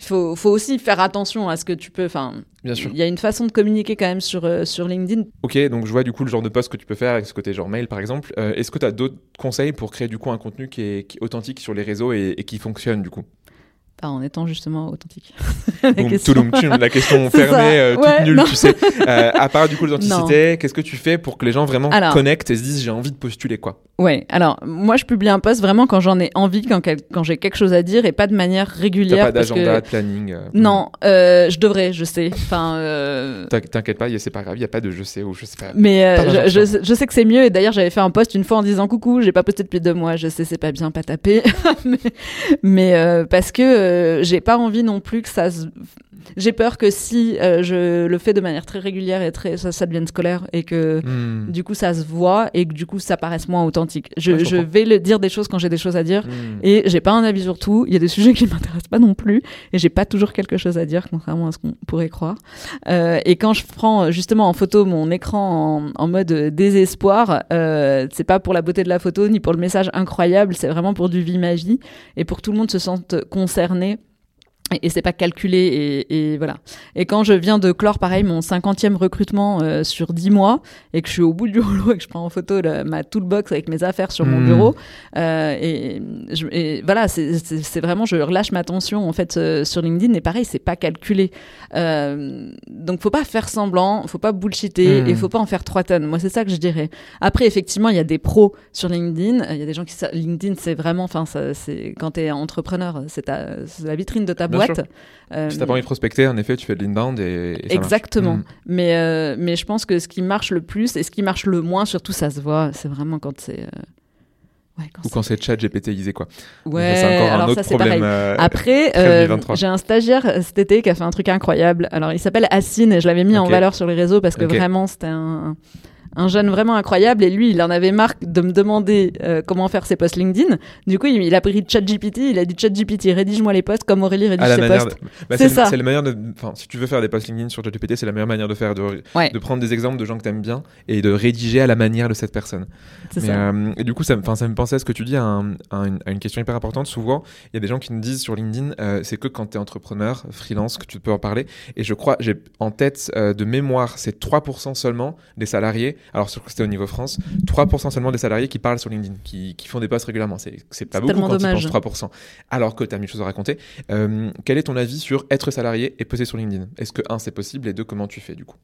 il faut, faut aussi faire attention à ce que tu peux. Enfin, Bien sûr. il y a une façon de communiquer quand même sur, euh, sur LinkedIn. Ok, donc je vois du coup le genre de post que tu peux faire avec ce côté genre mail par exemple. Euh, Est-ce que tu as d'autres conseils pour créer du coup un contenu qui est, qui est authentique sur les réseaux et, et qui fonctionne du coup? En étant justement authentique. La Boum, question. touloum, La question fermée, euh, toute Ouais, nulle, non. tu sais. Euh, à part du coup l'authenticité, qu'est-ce que tu fais pour que les gens vraiment Alors. connectent et se disent j'ai envie de postuler quoi? Ouais, alors moi je publie un post vraiment quand j'en ai envie, quand, quel- quand j'ai quelque chose à dire et pas de manière T'as régulière. pas que- d'agenda, de planning euh, Non, euh, je devrais, je sais. Enfin, T'in- T'inquiète pas, c'est pas grave, il y a pas de je sais ou je sais pas. Mais Pas je, je- je sais que c'est mieux. Et d'ailleurs, j'avais fait un post une fois en disant coucou, j'ai pas posté depuis deux mois. Je sais, c'est pas bien, pas tapé. mais mais, parce que euh, j'ai pas envie non plus que ça se. J'ai peur que si euh, je le fais de manière très régulière et très ça, ça devienne scolaire et que Hmm. du coup ça se voit et que du coup ça paraisse moins authentique. Je, Ouais, je je comprends. vais le dire des choses quand j'ai des choses à dire. Hmm. Et j'ai pas un avis sur tout. Il y a des sujets qui m'intéressent pas non plus. Et j'ai pas toujours quelque chose à dire, contrairement à ce qu'on pourrait croire. Euh, et quand je prends justement en photo mon écran en, en mode désespoir, euh, c'est pas pour la beauté de la photo ni pour le message incroyable. C'est vraiment pour du vie magie et pour que tout le monde se sente concerné Annie. Et, c'est pas calculé et, et, voilà. Et quand je viens de clore pareil mon 50e recrutement euh, sur 10 mois et que je suis au bout du rouleau et que je prends en photo ma toolbox avec mes affaires sur mon mmh. bureau euh, et, je, et, voilà c'est vraiment je relâche ma tension en fait euh, sur LinkedIn et pareil c'est pas calculé euh, donc faut pas faire semblant faut pas bullshiter mmh. et faut pas en faire trois tonnes moi c'est ça que je dirais après effectivement il y a des pros sur LinkedIn il y a des gens qui LinkedIn c'est vraiment enfin c'est quand tu es entrepreneur c'est la vitrine de ta boîte euh, si t'as pas envie de prospecter, en effet, tu fais de l'inbound et, et Exactement. Mm. Mais, euh, mais je pense que ce qui marche le plus et ce qui marche le moins, surtout, ça se voit, c'est vraiment quand c'est. Euh, ouais, Ou quand c'est chat GPTisé, quoi. Ouais, c'est encore un autre problème. Après, j'ai un stagiaire cet été qui a fait un truc incroyable. Alors, il s'appelle Assine et je l'avais mis en valeur sur les réseaux parce que vraiment, c'était un, un jeune vraiment incroyable et lui il en avait marre de me demander euh, comment faire ses posts LinkedIn. Du coup il, a pris ChatGPT il a dit ChatGPT rédige-moi les posts comme Aurélie rédige ses posts. bah, c'est ça. c'est la manière de enfin si tu veux faire des posts LinkedIn sur ChatGPT c'est la meilleure manière de faire de, de prendre des exemples de gens que tu aimes bien et de rédiger à la manière de cette personne. C'est ça. Euh, et du coup ça, ça me pensait à ce que tu dis à, une, question hyper importante. Souvent il y a des gens qui nous disent sur LinkedIn euh, c'est que quand tu es entrepreneur freelance que tu peux en parler. Et je crois j'ai en tête de mémoire c'est 3% seulement des salariés alors que c'était au niveau France, 3% seulement des salariés qui parlent sur LinkedIn, qui, font des posts régulièrement. C'est pas beaucoup quand dommage. tu penses 3%. Alors que tu as mille choses à raconter. Euh, quel est ton avis sur être salarié et poster sur LinkedIn? Est-ce que, un, c'est possible? Et deux, comment tu fais du coup?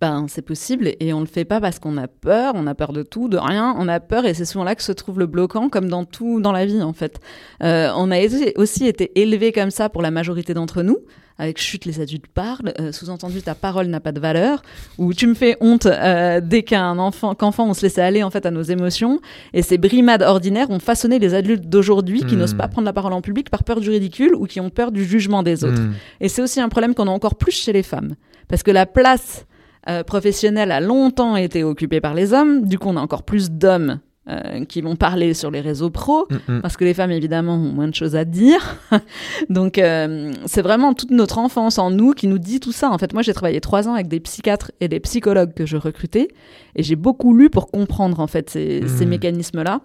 Ben, c'est possible et on le fait pas parce qu'on a peur, on a peur de tout, de rien, on a peur et c'est souvent là que se trouve le bloquant, comme dans tout dans la vie en fait. Euh, on a aussi été élevé comme ça pour la majorité d'entre nous avec chute les adultes parlent, euh, sous-entendu ta parole n'a pas de valeur, ou tu me fais honte euh, dès qu'un enfant, qu'enfant on se laissait aller en fait à nos émotions, et ces brimades ordinaires ont façonné les adultes d'aujourd'hui qui hmm. n'osent pas prendre la parole en public par peur du ridicule ou qui ont peur du jugement des autres. Hmm. Et c'est aussi un problème qu'on a encore plus chez les femmes, parce que la place euh, professionnelle a longtemps été occupée par les hommes, du coup on a encore plus d'hommes euh, qui vont parler sur les réseaux pro, mm, mm. parce que les femmes, évidemment, ont moins de choses à dire. Donc, euh, c'est vraiment toute notre enfance en nous qui nous dit tout ça. En fait, moi, j'ai travaillé trois ans avec des psychiatres et des psychologues que je recrutais, et j'ai beaucoup lu pour comprendre, en fait, ces, mm. ces mécanismes-là.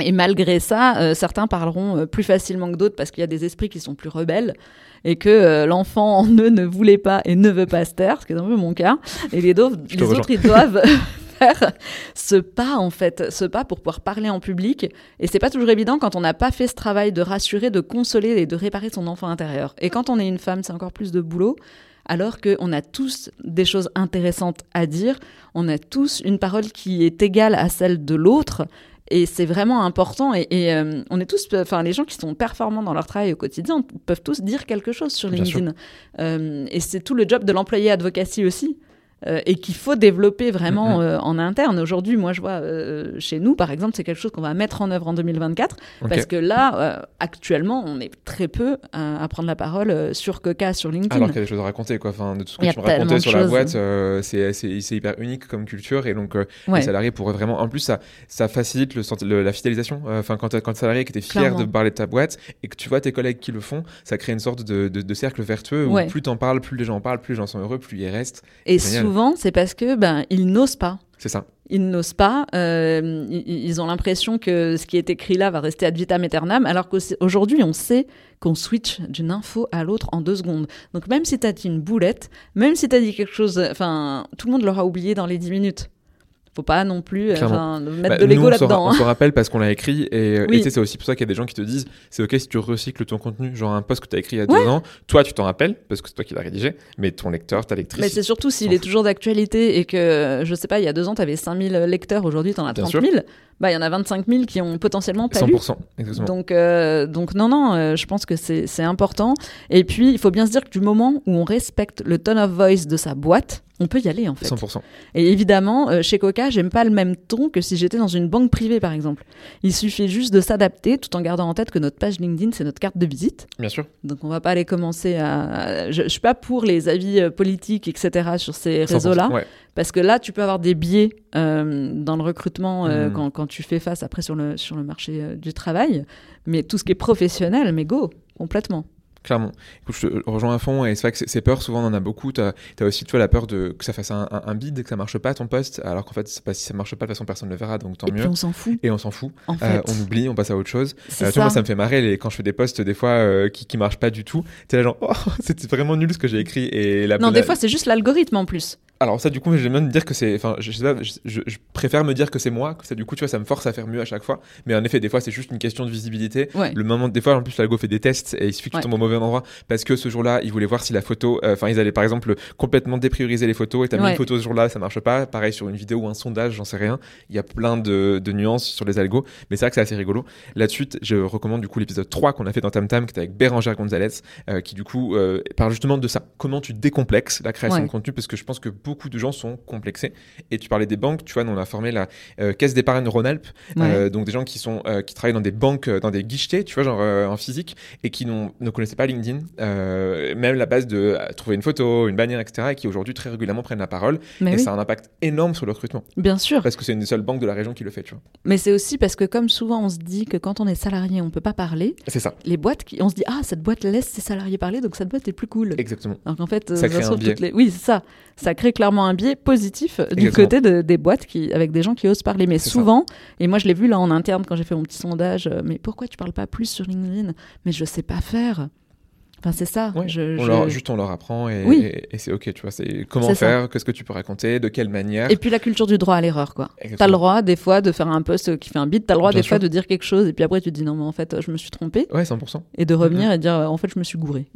Et malgré ça, euh, certains parleront plus facilement que d'autres parce qu'il y a des esprits qui sont plus rebelles et que l'enfant en eux ne voulait pas et ne veut pas se taire, ce qui est un peu mon cas. Et les, les autres, ils doivent ce pas en fait, ce pas pour pouvoir parler en public. Et c'est pas toujours évident quand on n'a pas fait ce travail de rassurer, de consoler et de réparer son enfant intérieur. Et quand on est une femme, c'est encore plus de boulot. Alors qu'on a tous des choses intéressantes à dire, on a tous une parole qui est égale à celle de l'autre, et c'est vraiment important. Et, euh, on est tous, enfin, les gens qui sont performants dans leur travail au quotidien peuvent tous dire quelque chose sur LinkedIn. Euh, et c'est tout le job de l'employé advocacy aussi. Euh, et qu'il faut développer vraiment euh, en interne. Aujourd'hui, moi, je vois euh, chez nous, par exemple, c'est quelque chose qu'on va mettre en œuvre en 2024, parce que là, actuellement, on est très peu à, prendre la parole sur Coca, sur LinkedIn. Alors qu'il y a des choses à raconter, quoi. Enfin, de tout ce que tu me racontais sur la boîte, c'est hyper unique comme culture, et donc les salariés pourraient vraiment. En plus, ça, ça facilite le, la fidélisation. Enfin, quand quand salarié qui était fier de parler de ta boîte et que tu vois tes collègues qui le font, ça crée une sorte de, de, cercle vertueux où plus t'en parles, plus les gens en parlent, plus les gens sont heureux, plus ils restent. Et souvent, c'est parce que ben ils n'osent pas. C'est ça. Ils n'osent pas. Euh, ils ont l'impression que ce qui est écrit là va rester ad vitam aeternam, alors qu'aujourd'hui, on sait qu'on switch d'une info à l'autre en deux secondes. Donc même si tu as dit une boulette, même si tu as dit quelque chose, enfin, tout le monde l'aura oublié dans les dix minutes faut pas non plus euh, mettre bah, de l'ego là-dedans. On se rappelle parce qu'on l'a écrit et, euh, c'est aussi pour ça qu'il y a des gens qui te disent c'est ok si tu recycles ton contenu, genre un post que tu as écrit il y a deux ans, toi tu t'en rappelles parce que c'est toi qui l'as rédigé, mais ton lecteur, ta lectrice. Mais c'est surtout s'il est toujours d'actualité et que je sais pas, il y a deux ans tu avais 5000 lecteurs, aujourd'hui tu en as 30 000 bah il y en a 25 000 qui ont potentiellement pas 100%, exactement. Donc, euh, donc non, non, euh, je pense que c'est important. Et puis, il faut bien se dire que du moment où on respecte le tone of voice de sa boîte, on peut y aller en fait. 100%. Et évidemment, euh, chez Coca, j'aime pas le même ton que si j'étais dans une banque privée par exemple. Il suffit juste de s'adapter tout en gardant en tête que notre page LinkedIn, c'est notre carte de visite. Bien sûr. Donc on va pas aller commencer à... Je, je suis pas pour les avis politiques, etc. sur ces réseaux-là. Ouais. Parce que là, tu peux avoir des biais euh, dans le recrutement euh, hmm. quand, tu fais face après sur le, sur le marché euh, du travail. Mais tout ce qui est professionnel, mais go, complètement. Clairement. Écoute, je te rejoins à fond et c'est vrai que ces peurs, souvent on en a beaucoup. Tu as, aussi tu vois, la peur de que ça fasse un, un, bid, que ça marche pas ton poste, alors qu'en fait, pas, si ça marche pas, de toute façon personne ne le verra, donc tant et mieux. Et on s'en fout. Et on s'en fout. En fait. on oublie, on passe à autre chose. Euh, tu vois, moi, ça me fait marrer les, quand je fais des posts des fois qui, qui marchent pas du tout. Tu es là genre, oh, c'était vraiment nul ce que j'ai écrit. Et la, non, la... des fois c'est juste l'algorithme en plus. Alors ça du coup j'aime bien me dire que c'est enfin je, sais pas, je, je, préfère me dire que c'est moi que ça du coup tu vois ça me force à faire mieux à chaque fois mais en effet des fois c'est juste une question de visibilité ouais. le moment des fois en plus l'algo fait des tests et il suffit que tu tombes au mauvais endroit parce que ce jour-là ils voulaient voir si la photo enfin ils allaient par exemple complètement déprioriser les photos et t'as mis une photo ce jour-là ça marche pas. Pareil sur une vidéo ou un sondage j'en sais rien. Il y a plein de, de nuances sur les algos mais c'est vrai que c'est assez rigolo. Là-dessus je recommande du coup l'épisode 3 qu'on a fait dans Tam Tam qui était avec Bérangère Gonzalez euh, qui du coup euh, parle justement de ça. Comment tu décomplexes la création de contenu parce que je pense que beaucoup de gens sont complexé. Et tu parlais des banques, tu vois, nous on a formé la euh, caisse d'épargne Rhône-Alpes, euh, donc des gens qui sont euh, qui travaillent dans des banques, dans des guichetés, tu vois, genre en physique, et qui ne connaissaient pas LinkedIn, même la base de trouver une photo, une bannière, etc., et qui aujourd'hui très régulièrement prennent la parole. Mais et oui. ça a un impact énorme sur le recrutement. Bien sûr. Parce que c'est une des seules banques de la région qui le fait, tu vois. Mais c'est aussi parce que comme souvent on se dit que quand on est salarié, on peut pas parler. C'est ça. Les boîtes, qui, on se dit ah cette boîte laisse ses salariés parler, donc cette boîte est plus cool. Exactement. Alors qu'en fait, ça crée un biais. Les... Oui, c'est ça. Ça crée clairement un biais positif du côté de, des boîtes qui, avec des gens qui osent parler. Mais souvent, ça. et moi je l'ai vu là en interne quand j'ai fait mon petit sondage, euh, mais pourquoi tu parles pas plus sur LinkedIn? Mais je sais pas faire. Enfin, c'est ça. Ouais. Je, on je... Leur, juste on leur apprend et, Oui. et, et c'est ok, tu vois. C'est comment faire, qu'est-ce que tu peux raconter, de quelle manière. Et puis la culture du droit à l'erreur, quoi. T'as le droit des fois de faire un post qui fait un bit, t'as le droit Bien des fois de dire quelque chose et puis après tu te dis non mais en fait je me suis trompé Ouais, 100%. et de revenir et dire euh, en fait je me suis gouré.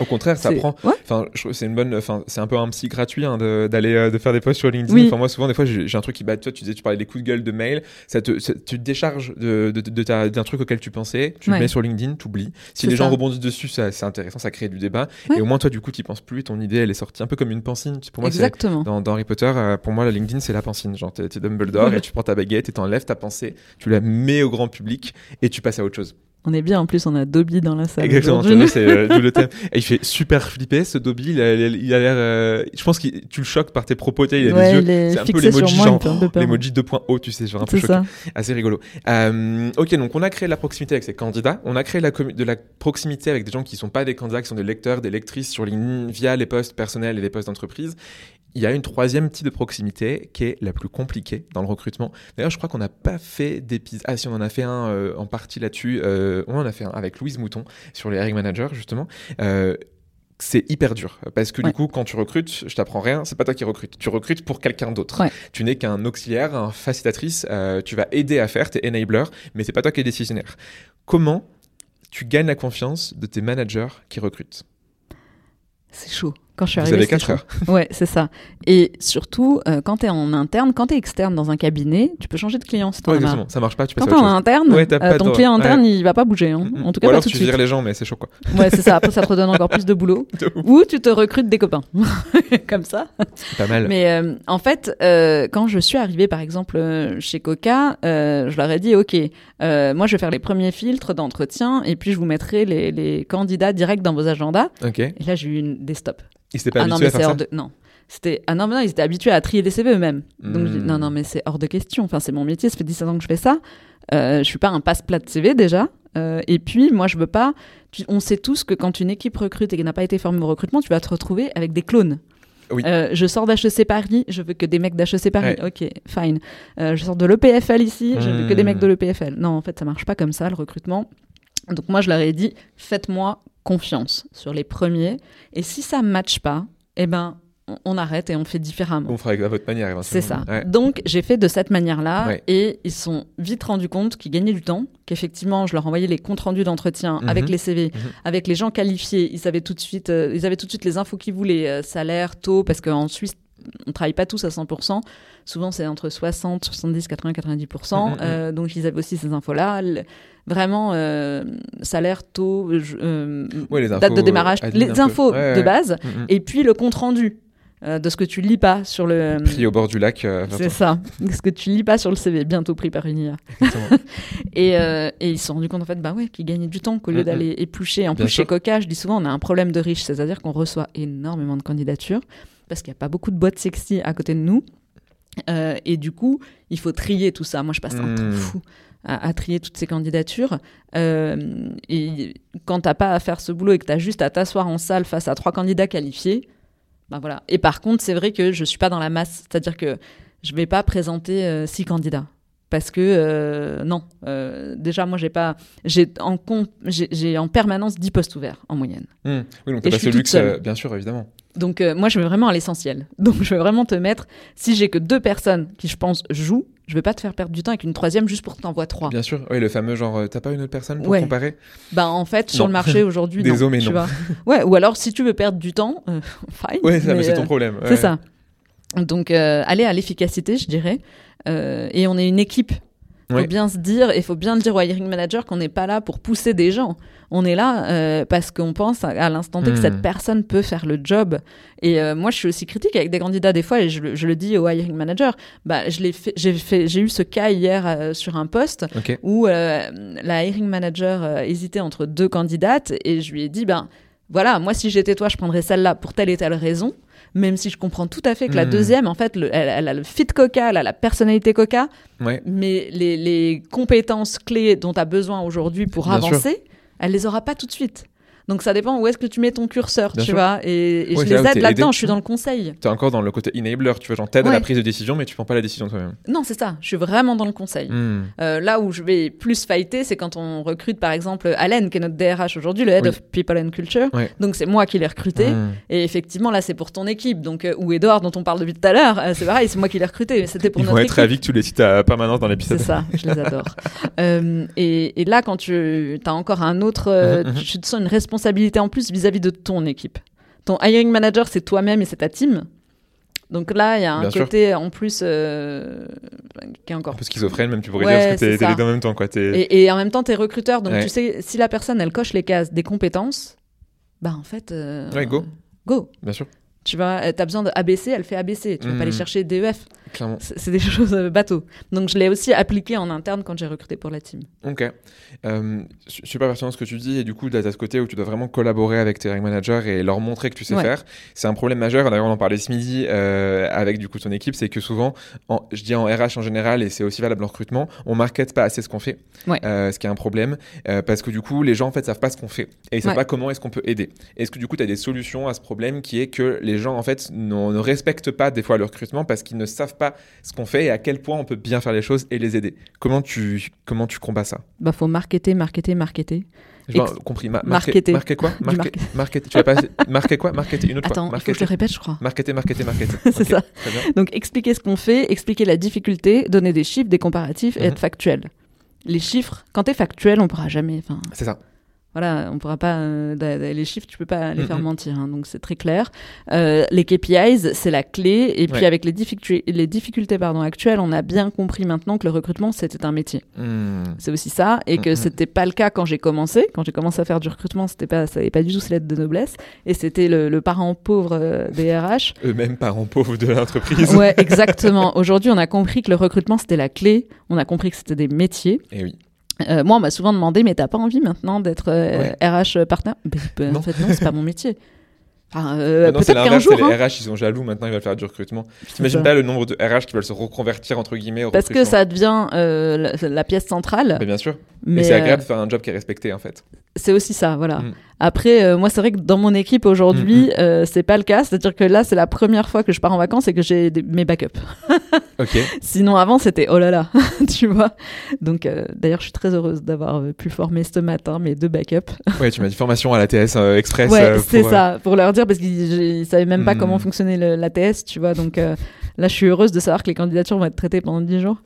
Au contraire, ça prend. Ouais. Enfin, c'est une bonne. Enfin, c'est un peu un psy gratuit hein, de- d'aller euh, de faire des posts sur LinkedIn. Oui. Enfin, moi, souvent, des fois, j'ai un truc qui bat. Toi, tu disais, tu parlais des coups de gueule de mail. Ça te, ça- tu te décharges de, de, de ta- d'un truc auquel tu pensais. Tu le mets sur LinkedIn, tu oublies. Si les gens rebondissent dessus, ça- c'est intéressant, ça crée du débat. Ouais. Et au moins, toi, du coup, tu penses plus. Ton idée, elle est sortie un peu comme une pancine. Pour moi, c'est Exactement. dans, dans Harry Potter, euh, pour moi, la LinkedIn, c'est la pancine. Genre, t'es Dumbledore et tu prends ta baguette et t'enlèves ta pensée, tu la mets au grand public et tu passes à autre chose. On est bien en plus, on a Dobby dans la salle. Exactement, c'est euh, le thème. Et il fait super flipper ce Dobby. Il a l'air. euh, je pense que tu le choques par tes propos. Il a Ouais, des yeux. est C'est un peu l'emoji genre. L'emoji 2.0, tu sais, genre un peu C'est choqué. ça. Assez rigolo. Euh, ok, donc on a créé de la proximité avec ces candidats. On a créé la de la proximité avec des gens qui ne sont pas des candidats, qui sont des lecteurs, des lectrices sur LinkedIn via les postes personnels et les postes d'entreprise. Il y a une troisième type de proximité qui est la plus compliquée dans le recrutement. D'ailleurs, je crois qu'on n'a pas fait d'épisode. Ah, si, on en a fait un euh, en partie là-dessus. Euh, on en a fait un avec Louise Mouton sur les hiring managers, justement. Euh, c'est hyper dur parce que Ouais. du coup, quand tu recrutes, je t'apprends rien, c'est pas toi qui recrutes. Tu recrutes pour quelqu'un d'autre. Ouais. Tu n'es qu'un auxiliaire, un facilitatrice. euh, tu vas aider à faire, t'es enabler, mais c'est pas toi qui es décisionnaire. Comment tu gagnes la confiance de tes managers qui recrutent? C'est chaud. Quand je suis Vous arrivée, avez c'était 4 chaud. heures. Ouais, c'est ça. Et surtout, euh, quand tu es en interne, quand tu es externe dans un cabinet, tu peux changer de client si t'en Ouais, exactement. Ça marche pas, tu passes Quand autre en interne, Ouais, euh, pas ton de- client interne, ouais. il va pas bouger. hein. Mm, mm. En tout cas, Ou pas alors tout de tu suite. vires les gens, mais c'est chaud quoi. Ouais, c'est ça. Après, ça te redonne encore plus de boulot. De. Ou tu te recrutes des copains. Comme ça. Pas mal. Mais euh, en fait, euh, quand je suis arrivée, par exemple, chez Coca, je leur ai dit, OK, moi, je vais faire les premiers filtres d'entretien et puis je vous mettrai les, les candidats directs dans vos agendas. Ok. Et là, j'ai eu une- des stops. Ils s'étaient pas ah non, habitués mais à c'est faire hors ça. de... Non. C'était... Ah non, mais non, ils étaient habitués à trier des CV eux-mêmes. Donc, Hmm. non, non, mais c'est hors de question. Enfin, c'est mon métier, ça fait 17 ans que je fais ça. Euh, je suis pas un passe-plat de CV déjà. Euh, et puis, moi, je veux pas. On sait tous que quand une équipe recrute et qu'elle n'a pas été formée au recrutement, tu vas te retrouver avec des clones. Oui. Euh, je sors d'HEC Paris, je veux que des mecs d'HEC Paris. Ok, fine. Euh, je sors de l'EPFL ici, je veux que des Hmm. mecs de l'EPFL. Non, en fait, ça marche pas comme ça, le recrutement. Donc, moi, je leur ai dit, faites-moi confiance sur les premiers. Et si ça ne matche pas, eh ben, on, on arrête et on fait différemment. On fera à votre manière C'est ça. Ouais. Donc, j'ai fait de cette manière-là Ouais. et ils se sont vite rendus compte qu'ils gagnaient du temps, qu'effectivement, je leur envoyais les comptes rendus d'entretien Mhm. avec les CV, Mhm. avec les gens qualifiés. Ils savaient tout de suite, euh, ils avaient tout de suite les infos qu'ils voulaient, euh, salaire, taux, parce qu'en Suisse, on travaille pas tous à 100%. Souvent, c'est entre 60, 70, 80, 90%. Mhm, mhm. Euh, donc, ils avaient aussi ces infos-là. Vraiment, euh, salaire, taux, euh, Ouais, les date de démarrage, les infos Ouais, de base, Mm, mm. et puis le compte rendu euh, de ce que tu lis pas sur le. Pris au bord du lac. euh, C'est ça. Ce que tu lis pas sur le CV, bientôt pris par une IA. Et, euh, et ils se sont rendus compte en fait, bah ouais, qu'ils gagnaient du temps qu'au lieu Mhm. d'aller éplucher. En Bien plus, sûr. chez Coca, je dis souvent, on a un problème de riche, c'est-à-dire qu'on reçoit énormément de candidatures parce qu'il n'y a pas beaucoup de boîtes sexy à côté de nous. Euh, et du coup, il faut trier tout ça. Moi, je passe un temps Mhm. fou à, à trier toutes ces candidatures. Euh, et quand t'as pas à faire ce boulot et que tu as juste à t'asseoir en salle face à trois candidats qualifiés, ben voilà. Et par contre, c'est vrai que je suis pas dans la masse, c'est-à-dire que je vais pas présenter euh, six candidats parce que non, déjà moi j'ai pas, j'ai en j'ai en permanence 10 postes ouverts en moyenne. Hmm. Oui, donc t'as pas ce luxe, bien sûr, évidemment. Donc euh, moi je vais vraiment à l'essentiel. Donc je vais vraiment te mettre, si j'ai que deux personnes qui je pense jouent, je vais pas te faire perdre du temps avec une troisième juste pour que t'envoies trois. Bien sûr. Oui, le fameux genre, euh, t'as pas une autre personne pour Ouais. comparer? Bah en fait sur le marché aujourd'hui non. Désolé, mais tu non. vois. Ouais, ou alors si tu veux perdre du temps, euh, fine. Ouais, ça, mais c'est euh, ton problème. C'est ça. Donc, euh, aller à l'efficacité, je dirais. Euh, et on est une équipe. Faut Ouais. bien se dire, et faut bien le dire au hiring manager qu'on n'est pas là pour pousser des gens. On est là euh, parce qu'on pense à, à l'instant T que Hmm. cette personne peut faire le job. Et euh, moi, je suis aussi critique avec des candidats des fois, et je, le- je le dis au hiring manager. Bah, je l'ai fait, j'ai fait, j'ai eu ce cas hier euh, sur un poste où la hiring manager hésitait entre deux candidates et je lui ai dit ben voilà moi si j'étais toi je prendrais celle-là pour telle et telle raison même si je comprends tout à fait que la Hmm. deuxième en fait le- elle, elle a le fit coca elle a la personnalité coca Ouais. mais les, les compétences clés dont tu as besoin aujourd'hui pour Bien sûr. avancer elle les aura pas tout de suite donc ça dépend où est-ce que tu mets ton curseur Bien tu sûr. vois et, et Ouais, je c'est là les aide là-dedans je suis dans le conseil T'es encore dans le côté enabler, tu vois, genre t'aides à la prise de décision, mais tu prends pas la décision toi-même. non c'est ça je suis vraiment dans le conseil Hmm. Euh, là où je vais plus fighter, c'est quand on recrute par exemple Allen, qui est notre DRH aujourd'hui, le Head Oui. of People and Culture. Ouais. Donc c'est moi qui l'ai recruté. Hmm. Et effectivement, là, c'est pour ton équipe. Donc, euh, ou Edouard, dont on parle depuis tout à l'heure, euh, c'est pareil, c'est moi qui l'ai recruté. Mais c'était pour Ils notre vont être équipe. ravis que tu les cites à permanence dans C'est l'épisode. ça, je les adore. Et, et là, quand tu as encore un autre, Mhm, mhm. tu te sens une responsabilité en plus vis-à-vis de ton équipe. Ton hiring manager, c'est toi-même et c'est ta team. Donc là, il y a un Bien sûr. côté en plus euh, qui est encore Un peu schizophrène, même tu pourrais Ouais, dire, parce que t'es t'es les deux en même temps, quoi. T'es- Et, et en même temps, tu es recruteur, donc Ouais. tu sais, si la personne, elle coche les cases des compétences, bah en fait... euh, Ouais, go. Go. Bien sûr, Tu vois, tu as besoin de ABC, elle fait ABC. Tu vas pas aller chercher DEF. clairement. C'est des choses euh, bateau. Donc je l'ai aussi appliqué en interne quand j'ai recruté pour la team. Ok. Euh, su- super pertinent ce que tu dis, et du coup, tu as ce côté où tu dois vraiment collaborer avec tes hiring managers et leur montrer que tu sais Ouais. faire. C'est un problème majeur, d'ailleurs, on en parlait ce midi euh, avec du coup ton équipe, c'est que souvent, en- je dis en RH en général, et c'est aussi valable en recrutement, on market pas assez ce qu'on fait, Ouais. Euh, ce qui est un problème, euh, parce que du coup, les gens en fait savent pas ce qu'on fait, et ils savent Ouais. pas comment est-ce qu'on peut aider. Est-ce que du coup, tu as des solutions à ce problème qui est que les gens en fait ne respectent pas des fois le recrutement parce qu'ils ne savent pas ce qu'on fait et à quel point on peut bien faire les choses et les aider. Comment tu, comment tu combats ça? Bah faut marketer, marketer, marketer. j'ai Ex- compris. Ma- marketer. Marquer quoi? Marquer. marketer. Tu vas pas. Marquer quoi? Marketer. Une autre Attends, fois. que je le répète, je crois. Marketer, marketer, marketer. C'est ça. Donc expliquer ce qu'on fait, expliquer la difficulté, donner des chiffres, des comparatifs et Mhm. être factuel. Les chiffres, quand tu es factuel, on pourra jamais. C'est ça. Voilà, on pourra pas. euh, les chiffres, tu peux pas les faire mentir. hein, donc c'est très clair. Euh, les KPIs, c'est la clé. Et puis Ouais. avec les difficultés, les difficultés pardon actuelles, on a bien compris maintenant que le recrutement c'était un métier. Hmm. C'est aussi ça, et que Mhm. c'était pas le cas quand j'ai commencé. Quand j'ai commencé à faire du recrutement, c'était pas, ça n'avait pas du tout ces lettres de noblesse, et c'était le, le parent pauvre euh, des RH. Eux-mêmes parents pauvres de l'entreprise. Ouais, exactement. Aujourd'hui, on a compris que le recrutement c'était la clé. On a compris que c'était des métiers. Et oui. Euh, moi, on m'a souvent demandé, mais t'as pas envie maintenant d'être euh, Ouais. RH partenaire? Ben, ben. En fait, non, c'est pas mon métier. Enfin, euh, Maintenant, c'est peut-être qu'un l'inverse. c'est Les hein. RH, ils sont jaloux. Maintenant, ils veulent faire du recrutement. C'est T'imagines pas le nombre de RH qui veulent se reconvertir entre guillemets au Parce que ça devient euh, la, la pièce centrale. Mais bien sûr. mais c'est euh, agréable de faire un job qui est respecté en fait. c'est aussi ça, voilà. Mm. Après, euh, moi, c'est vrai que dans mon équipe aujourd'hui, Mm, euh, c'est pas le cas. C'est-à-dire que là, c'est la première fois que je pars en vacances et que j'ai des- mes backups. Ok. Sinon, avant, c'était oh là là, tu vois. Donc, d'ailleurs, je suis très heureuse d'avoir pu former ce matin mes deux backups. Ouais, tu m'as dit formation à l'ATS euh, Express. ouais, c'est ça, pour leur dire, parce qu'ils ils savaient même pas Mm. comment fonctionnait l'ATS, tu vois. Donc, euh, là, je suis heureuse de savoir que les candidatures vont être traitées pendant 10 jours.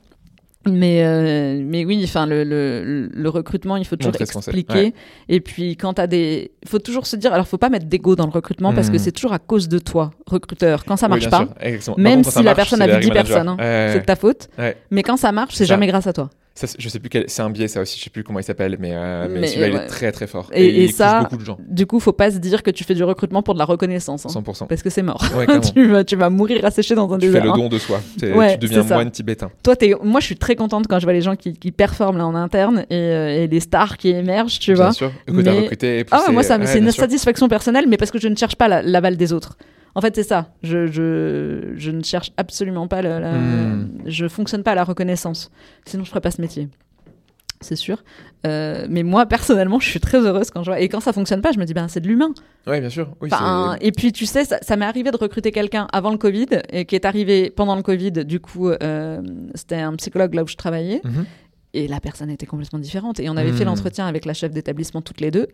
Mais, euh, mais oui, enfin, le, le, le recrutement, il faut toujours expliquer. ouais. Et puis, quand t'as des. Il faut toujours se dire. Alors, faut pas mettre d'ego dans le recrutement parce que Mm. c'est toujours à cause de toi, recruteur. Quand ça marche pas, même si la personne a vu 10 hiring managers. personnes, hein. Ouais, c'est de ta faute. Mais quand ça marche, C'est jamais grâce à toi. Ça, je sais plus quel, c'est un biais ça aussi, je sais plus comment il s'appelle, mais, euh, mais, Mais, celui-là il ouais. est très très fort. Et- il et touche ça- beaucoup de gens, Du coup, faut pas se dire que tu fais du recrutement pour de la reconnaissance. hein, 100%. parce que c'est mort. Ouais, tu, vas, tu vas mourir asséché dans un tu fais désert. le hein. don de soi. Ouais, tu deviens moine tibétain. Toi, t'es- moi, je suis très contente quand je vois les gens qui, qui performent là en interne et, euh, et les stars qui émergent, tu bien vois. sûr. Que t'as Mais- recruté et Ah, poussé, moi, ça, ouais, c'est une bien sûr. satisfaction personnelle, mais parce que je ne cherche pas la- l'aval des autres. En fait, c'est ça. Je, je, je ne cherche absolument pas la, la- Hmm. Je fonctionne pas à la reconnaissance. Sinon, je ferais pas ce métier. c'est sûr. Euh, mais moi, personnellement, je suis très heureuse quand je vois. Et quand ça fonctionne pas, je me dis, ben, c'est de l'humain. Ouais, bien sûr. Oui, Enfin, et puis, tu sais, ça, ça m'est arrivé de recruter quelqu'un avant le Covid et qui est arrivé pendant le Covid. Du coup, euh, c'était un psychologue là où je travaillais. Mhm. Et la personne était complètement différente. Et on avait fait Mhm. l'entretien avec la chef d'établissement toutes les deux.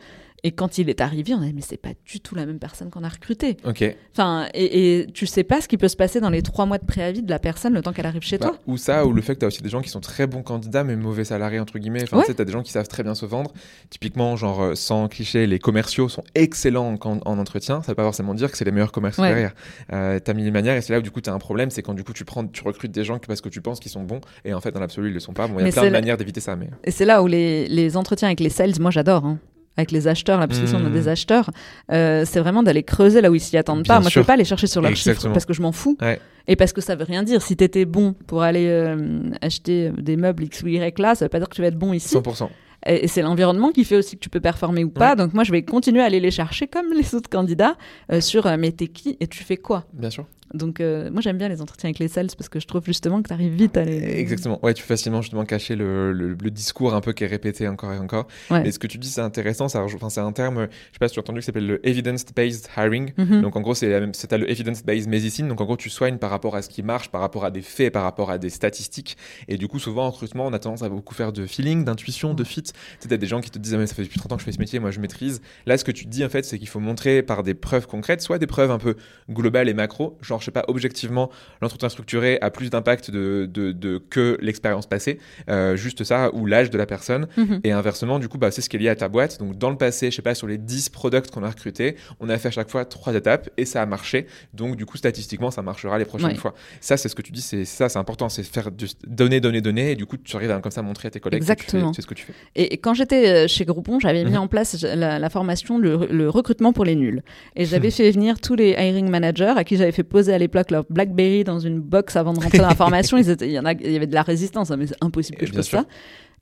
Et quand il est arrivé, on a dit, mais c'est pas du tout la même personne qu'on a recrutée. Ok. Enfin, et, et tu sais pas ce qui peut se passer dans les trois mois de préavis de la personne le temps qu'elle arrive chez Bah, toi. ou ça, ou le fait que tu as aussi des gens qui sont très bons candidats, mais mauvais salariés, entre guillemets. Enfin, Ouais. tu sais, t'as des gens qui savent très bien se vendre. Typiquement, genre, euh, sans cliché, les commerciaux sont excellents en, entretien. Ça veut pas forcément dire que c'est les meilleurs commerciaux Ouais. derrière. Euh, t'as mis les manières, et c'est là où du coup, tu as un problème, c'est quand du coup, tu, prends, tu recrutes des gens parce que tu penses qu'ils sont bons, et en fait, dans l'absolu, ils le sont pas. Bon, il y a Mais plein de manières d'éviter ça, mais. Et c'est là où les, les entretiens avec les sales, moi j'adore. hein. Avec les acheteurs, là, parce sont Mhm. des acheteurs, euh, c'est vraiment d'aller creuser là où ils s'y attendent Bien pas. Moi, je sûr. peux pas aller chercher sur leurs chiffres Exactement. parce que je m'en fous. Ouais. Et parce que ça veut rien dire. Si t'étais bon pour aller euh, acheter des meubles X ou Y là, ça veut pas dire que tu vas être bon ici. 100%. Et et c'est l'environnement qui fait aussi que tu peux performer ou pas. Ouais. Donc moi, je vais continuer à aller les chercher comme les autres candidats euh, sur euh, mais t'es qui et tu fais quoi? Bien sûr. Donc euh, moi, j'aime bien les entretiens avec les sales parce que je trouve justement que t'arrives vite à les. Exactement. Ouais, tu peux facilement justement cacher le, le- le discours un peu qui est répété encore et encore. Ouais. Mais ce que tu dis, c'est intéressant. Ça, enfin, c'est un terme, je sais pas si tu as entendu, qui s'appelle le evidence-based hiring. Mhm. Donc en gros, c'est t'as le evidence-based medicine. Donc en gros, tu soignes par rapport à ce qui marche, par rapport à des faits, par rapport à des statistiques. Et du coup, souvent en recrutement, on a tendance à beaucoup faire de feeling, d'intuition, de fit. Tu sais, t'as des gens qui te disent, ah, mais ça fait depuis 30 ans que je fais ce métier, moi je maîtrise. Là, ce que tu dis en fait, c'est qu'il faut montrer par des preuves concrètes, soit des preuves un peu globales et macro, genre je sais pas, objectivement, l'entretien structuré a plus d'impact de, de, de- que l'expérience passée, euh, juste ça, ou l'âge de la personne. Mhm. Et inversement, du coup, bah, c'est ce qui est lié à ta boîte. Donc, dans le passé, je sais pas, sur les 10 products qu'on a recrutés, on a fait à chaque fois trois étapes et ça a marché. Donc, du coup, statistiquement, ça marchera les prochaines Ouais. fois. Ça, c'est ce que tu dis, c'est ça, c'est important, c'est faire du, donner, donner, donner. Et du coup, tu arrives à comme ça montrer à tes collègues Exactement. sais ce que tu fais. Et et quand j'étais euh, chez Groupon, j'avais mis Mhm. en place la, la formation, le, le recrutement pour les nuls. Et j'avais fait venir tous les hiring managers à qui j'avais fait poser à l'époque leur BlackBerry dans une box avant de rentrer dans la formation. Ils étaient- il, y en a, il y avait de la résistance, hein, mais c'est impossible que Et je sûr. ça.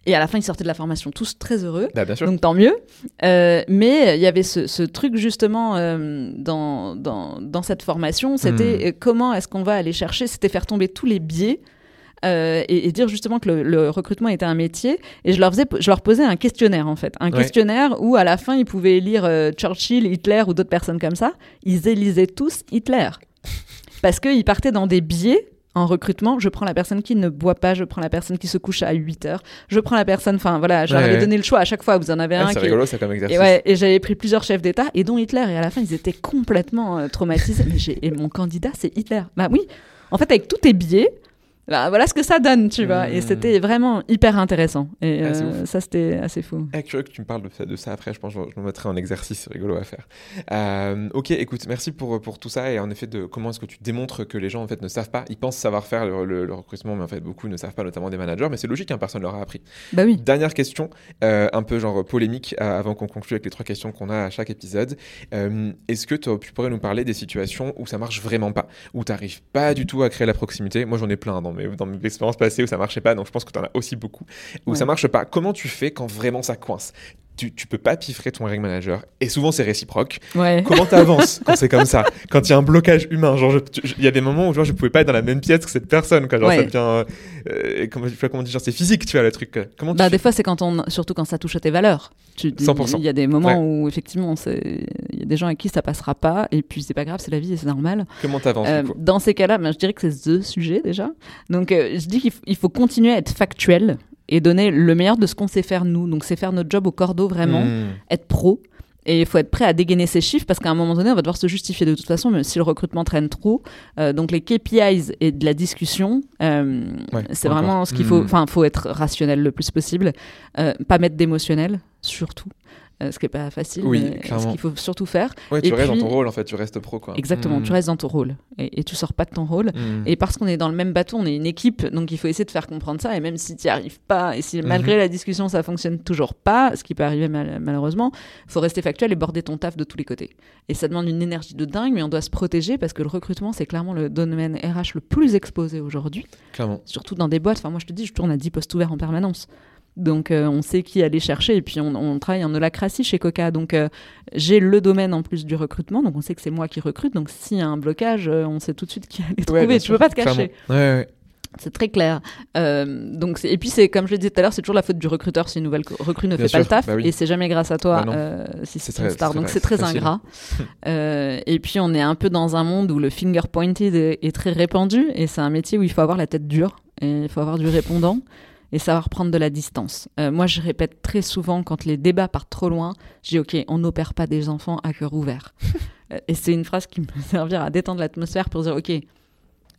Et à la fin, ils sortaient de la formation tous très heureux. Bah, bien sûr. Donc tant mieux. Euh, mais il y avait ce, ce truc justement euh, dans, dans, dans cette formation, c'était Hmm. euh, comment est-ce qu'on va aller chercher, c'était faire tomber tous les biais. euh, et, et dire justement que le, le recrutement était un métier et je leur faisais je leur posais un questionnaire en fait un Ouais. questionnaire où à la fin ils pouvaient lire euh, Churchill Hitler ou d'autres personnes comme ça ils élisaient tous Hitler parce qu'ils partaient dans des biais en recrutement, je prends la personne qui ne boit pas, je prends la personne qui se couche à 8 heures, je prends la personne, enfin voilà, je leur Ouais, avais ouais. donné le choix à chaque fois, vous en avez un c'est qui, rigolo, ça comme exercice. et, ouais, et j'avais pris plusieurs chefs d'État, et dont Hitler. Et à la fin, ils étaient complètement euh, traumatisés. Mais et mon candidat, c'est Hitler. Bah oui. En fait, avec tous tes biais, bah, voilà ce que ça donne, tu vois. Et Hmm. c'était vraiment hyper intéressant. Et Ah, euh, ça, c'était assez fou. Ah, curieux que tu me parles de ça, de ça après, je pense que je, me mettrai en exercice, c'est rigolo à faire. Euh, ok, écoute, merci pour, pour tout ça et en effet de comment est-ce que tu démontres que les gens en fait ne savent pas, ils pensent savoir faire le, le- le recrutement, mais en fait beaucoup ne savent pas, notamment des managers, mais c'est logique, hein, personne leur a appris. Bah oui. Dernière question, euh, un peu genre polémique avant qu'on conclue avec les trois questions qu'on a à chaque épisode. Est-ce que tu pourrais nous parler des situations où ça marche vraiment pas, où tu n'arrives pas du tout à créer la proximité? Moi j'en ai plein dans mes, dans mes expériences passées où ça marchait pas, donc je pense que tu en as aussi beaucoup. Où Ouais. ça marche pas, comment tu fais quand vraiment ça coince? Tu, tu peux pas piffrer ton hiring manager et souvent c'est réciproque. Ouais. Comment t'avances quand c'est comme ça Quand il y a un blocage humain, genre il y a des moments où genre je pouvais pas être dans la même pièce que cette personne, quoi. Genre Ouais. ça devient, euh, euh, comment, dire, c'est physique, tu vois le truc. tu Bah, fais des fois, c'est quand on, surtout quand ça touche à tes valeurs. Tu, 100%. Il y a des moments où, effectivement, il y a des gens avec qui ça passera pas, et puis c'est pas grave, c'est la vie et c'est normal. Comment t'avances Euh, dans ces cas-là, ben, je dirais que c'est the sujet déjà. Donc, euh, je dis qu'il faut continuer à être factuel et donner le meilleur de ce qu'on sait faire nous. Donc, c'est faire notre job au cordeau vraiment, Hmm. être pro. Et il faut être prêt à dégainer ses chiffres parce qu'à un moment donné, on va devoir se justifier de toute façon, même si le recrutement traîne trop. Euh, donc les KPIs et de la discussion, euh, Ouais, c'est vraiment ce qu'il faut. Hmm. Enfin, faut être rationnel le plus possible, euh, pas mettre d'émotionnel, surtout. Euh, ce qui est pas facile, Oui, mais ce qu'il faut surtout faire. Ouais, tu Et restes puis- dans ton rôle en fait, tu restes pro quoi. Exactement, Hmm. tu restes dans ton rôle et, et tu sors pas de ton rôle. Hmm. Et parce qu'on est dans le même bateau, on est une équipe, donc il faut essayer de faire comprendre ça. Et même si tu n'y arrives pas, et si malgré la discussion ça fonctionne toujours pas, ce qui peut arriver mal- malheureusement, faut rester factuel et border ton taf de tous les côtés. Et ça demande une énergie de dingue, mais on doit se protéger parce que le recrutement, c'est clairement le domaine RH le plus exposé aujourd'hui, Clairement. surtout dans des boîtes. Enfin, moi je te dis, je tourne à 10 postes ouverts en permanence. Donc euh, on sait qui aller chercher et puis on, on travaille en holacratie chez Coca. Donc euh, j'ai le domaine en plus du recrutement, donc on sait que c'est moi qui recrute. Donc s'il y a un blocage, euh, on sait tout de suite qui aller trouver. Ouais, tu sûr, peux pas te cacher. Ouais, ouais. C'est très clair. Donc et puis c'est comme je le disais tout à l'heure, c'est toujours la faute du recruteur si une nouvelle recrue ne Bien fait pas le taf bah oui. et c'est jamais grâce à toi Bah si C'est une star. Donc c'est très ingrat. Et puis on est un peu dans un monde où le finger pointed est, est très répandu et c'est un métier où il faut avoir la tête dure et il faut avoir du répondant et savoir prendre de la distance. Euh, moi je répète très souvent quand les débats partent trop loin, je dis ok on n'opère pas des enfants à cœur ouvert. Euh, et c'est une phrase qui me servir à détendre l'atmosphère pour dire ok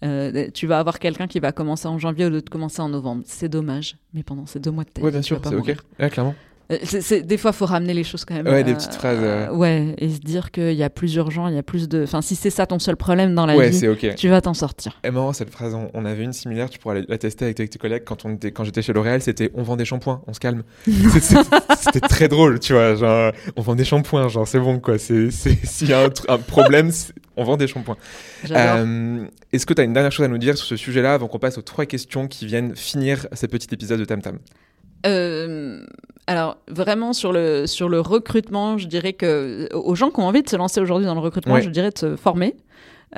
euh, tu vas avoir quelqu'un qui va commencer en janvier au lieu de commencer en novembre. C'est dommage, mais pendant ces deux mois de Ouais, vie, bien tu vas sûr, pas c'est ok. mourir. Ouais, clairement. Euh, des fois, faut ramener les choses quand même. Ouais, des petites phrases, euh. ouais, et se dire qu'il y a plus urgent, il y a plus de. Enfin, si c'est ça ton seul problème dans la Ouais, vie, tu vas t'en sortir. Et marrant cette phrase, on, on avait une similaire, tu pourras la, tester avec, tes collègues quand, on était, quand j'étais chez L'Oréal, c'était on vend des shampoings, on se calme. C'était très drôle, tu vois, genre on vend des shampoings, genre c'est bon quoi, s'il y a un, problème, on vend des shampoings. J'adore. Euh, Est-ce que tu as une dernière chose à nous dire sur ce sujet-là avant qu'on passe aux trois questions qui viennent finir ce petit épisode de Tam Tam? Euh, alors, vraiment, sur le, sur le recrutement, je dirais que aux gens qui ont envie de se lancer aujourd'hui dans le recrutement, Ouais. je dirais de se former.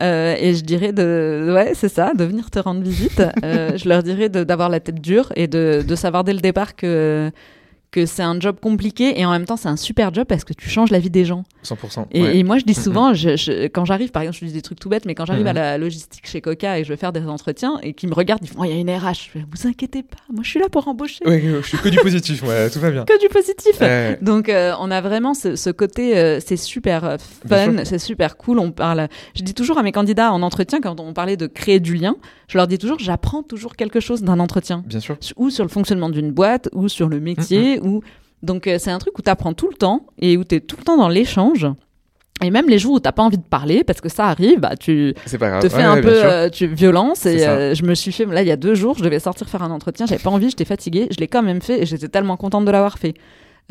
Euh, et je dirais de, ouais, c'est ça, de venir te rendre visite. Euh, je leur dirais de- d'avoir la tête dure et de, de savoir dès le départ que, que c'est un job compliqué et en même temps c'est un super job parce que tu changes la vie des gens. 100%. Et, ouais. et moi, je dis souvent, je- je- quand j'arrive, par exemple, je dis des trucs tout bêtes, mais quand j'arrive à la logistique chez Coca et je vais faire des entretiens et qu'ils me regardent, ils font, Oh, il y a une RH. Je fais, vous inquiétez pas, moi je suis là pour embaucher. Ouais, je suis que du positif, ouais, tout va bien. Que du positif. Donc, euh, on a vraiment ce, ce côté, euh, c'est super euh, fun, c'est super cool. On parle. Je dis toujours à mes candidats en entretien, quand on parlait de créer du lien, je leur dis toujours, j'apprends toujours quelque chose d'un entretien, Bien sûr. ou sur le fonctionnement d'une boîte, ou sur le métier, ou donc euh, c'est un truc où tu apprends tout le temps et où tu es tout le temps dans l'échange. Et même les jours où t'as pas envie de parler, parce que ça arrive, bah tu te fais Ouais, un ouais, peu euh, tu, violence et euh, je me suis fait là il y a deux jours je devais sortir faire un entretien j'avais pas envie j'étais fatiguée je l'ai quand même fait et j'étais tellement contente de l'avoir fait.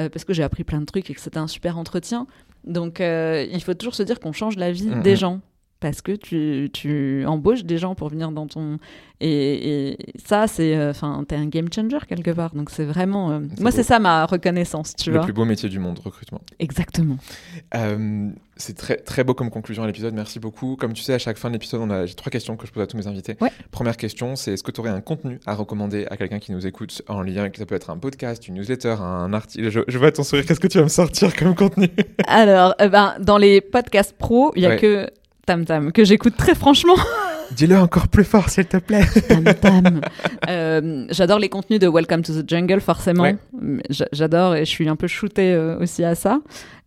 Euh, parce que j'ai appris plein de trucs et que c'était un super entretien. Donc il faut toujours se dire qu'on change la vie Mhm. des gens parce que tu, tu embauches des gens pour venir dans ton et, et ça c'est enfin t'es un game changer quelque part donc c'est vraiment euh, moi c'est ça ma reconnaissance tu le vois plus beau métier du monde, recrutement. exactement Euh, c'est très, très beau comme conclusion à l'épisode, merci beaucoup. Comme tu sais, à chaque fin de l'épisode, on a j'ai trois questions que je pose à tous mes invités. Ouais. Première question, c'est est-ce que tu aurais un contenu à recommander à quelqu'un qui nous écoute en lien, ça peut être un podcast, une newsletter, un article? Je, je vois ton sourire, qu'est-ce que tu vas me sortir comme contenu? Alors eh ben dans les podcasts pro il y a Ouais. que Tam Tam que j'écoute très franchement Dis-le encore plus fort, s'il te plaît. Tam Tam. Euh, j'adore les contenus de Welcome to the Jungle, forcément. Ouais. J'adore et je suis un peu shootée euh, aussi à ça.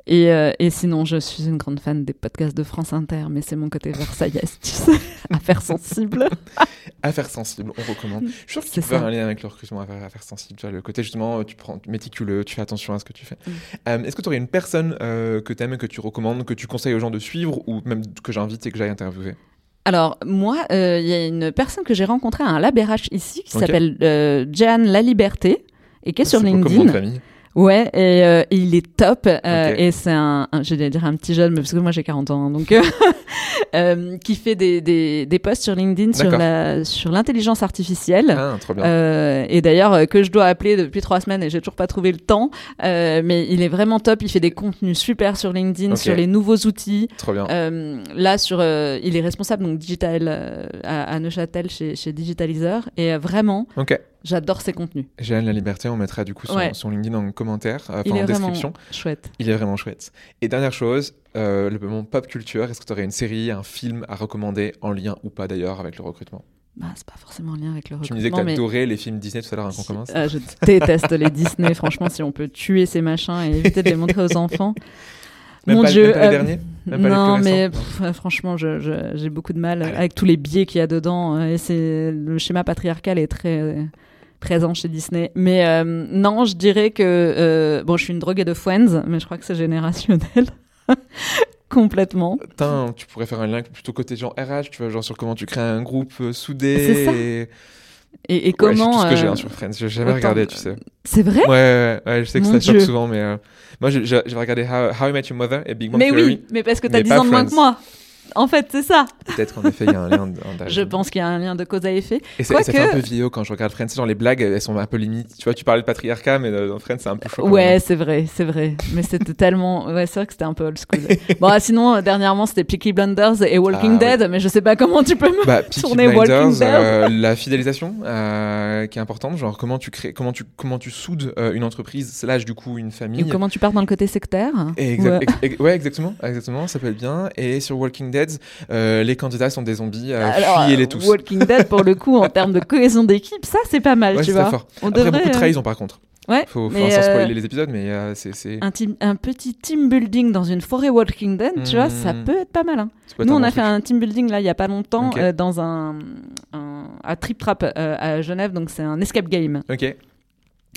Et, euh, et sinon, je suis une grande fan des podcasts de France Inter, mais c'est mon côté versaillaise, tu sais, affaires sensibles. Affaires sensibles, on recommande. Je suis sûr que tu peux faire un lien avec le recrutement affaires, sensibles. Tu vois, le côté justement, tu prends méticuleux, tu fais attention à ce que tu fais. Mm. Euh, Est-ce que tu aurais une personne euh, que tu aimes, que tu recommandes, que tu conseilles aux gens de suivre ou même que j'invite et que j'aille interviewer? Alors, moi, il y a une personne que j'ai rencontrée à un lab RH ici qui s'appelle Jeanne Laliberté et qui est sur quoi comme Ouais, et euh, il est top. euh. Et c'est un, un- je vais dire un petit jeune, mais parce que moi j'ai 40 ans, hein, donc euh, qui fait des, des, des posts sur LinkedIn sur la sur l'intelligence artificielle. Ah, trop bien. Et d'ailleurs que je dois appeler depuis trois semaines et j'ai toujours pas trouvé le temps. Mais il est vraiment top. Il fait des contenus super sur LinkedIn sur les nouveaux outils. trop bien. Là, sur, il est responsable donc digital à, à Neuchâtel chez, chez Digitalizer et vraiment, Ok. J'adore ses contenus. Jeanne La Liberté, on mettra du coup son, Ouais. son LinkedIn en commentaire, euh, il enfin est en description. chouette. Il est vraiment chouette. Et dernière chose, euh, le moment pop culture, est-ce que tu aurais une série, un film à recommander en lien ou pas d'ailleurs avec le recrutement? Bah, c'est pas forcément en lien avec le Tu recrutement. me disais que tu mais... adorais les films Disney tout à l'heure avant qu'on commence. Ah, je déteste les Disney. Franchement, si on peut tuer ces machins et éviter de les montrer aux enfants. Même Mon pas, Dieu. même pas les euh, derniers? Même pas les non, mais pff, euh, franchement, j'ai beaucoup de mal avec tous les biais qu'il y a dedans. euh, Et c'est le schéma patriarcal est très euh, présent chez Disney. Mais euh, non, je dirais que euh, bon, je suis une droguée de Friends, mais je crois que c'est générationnel. Complètement. Putain, tu pourrais faire un lien plutôt côté genre RH, tu vois, genre sur comment tu crées un groupe euh, soudé. C'est ça. et- Et, et Ouais, comment c'est tout ce que j'ai euh, hein, sur Friends. J'ai jamais autant- regardé, tu sais. C'est vrai? Ouais, ouais, ouais, je sais que Mon ça choque Dieu. souvent, mais euh, moi j'ai regardé How, How I Met Your Mother et Big Bang Mais Theory. oui, mais parce que t'as mais 10 pas ans de moins que moi. En fait, c'est ça. Peut-être qu'en effet, il y a un lien. je pense qu'il y a un lien de cause à effet. Et ça, fait un peu vieillot quand je regarde Friends. Genre, les blagues, elles sont un peu limites. Tu vois, tu parlais de patriarcat, mais dans Friends, c'est un peu choquant. Ouais, c'est vrai, c'est vrai. Mais c'était tellement. Ouais, c'est vrai que c'était un peu old school. bon, ah, sinon, dernièrement, c'était Peaky Blinders et Walking ah, Dead, mais je sais pas comment tu peux me bah, tourner Walking Dead. Euh, la fidélisation, euh, qui est importante. Genre, comment tu crées, comment tu, comment tu soudes euh, une entreprise, slash, du coup, une famille. comment tu pars dans le côté sectaire. ouais, exactement, exactement. Ça peut être bien. Et sur Walking Dead, les candidats sont des zombies. fuyez-les tous. Walking Dead, pour le coup, en termes de cohésion d'équipe, ça, c'est pas mal, tu vois. Fort. On Après, devrait, beaucoup de trahison, par contre. Ouais. Faut, faut sans spoiler les épisodes, mais c'est. Un, un, petit team building dans une forêt Walking Dead, tu vois, ça hmm. peut être pas mal. Hein. Nous, on a fait un team building là il y a pas longtemps dans un, à Trip Trap à Genève, donc c'est un escape game. Ok.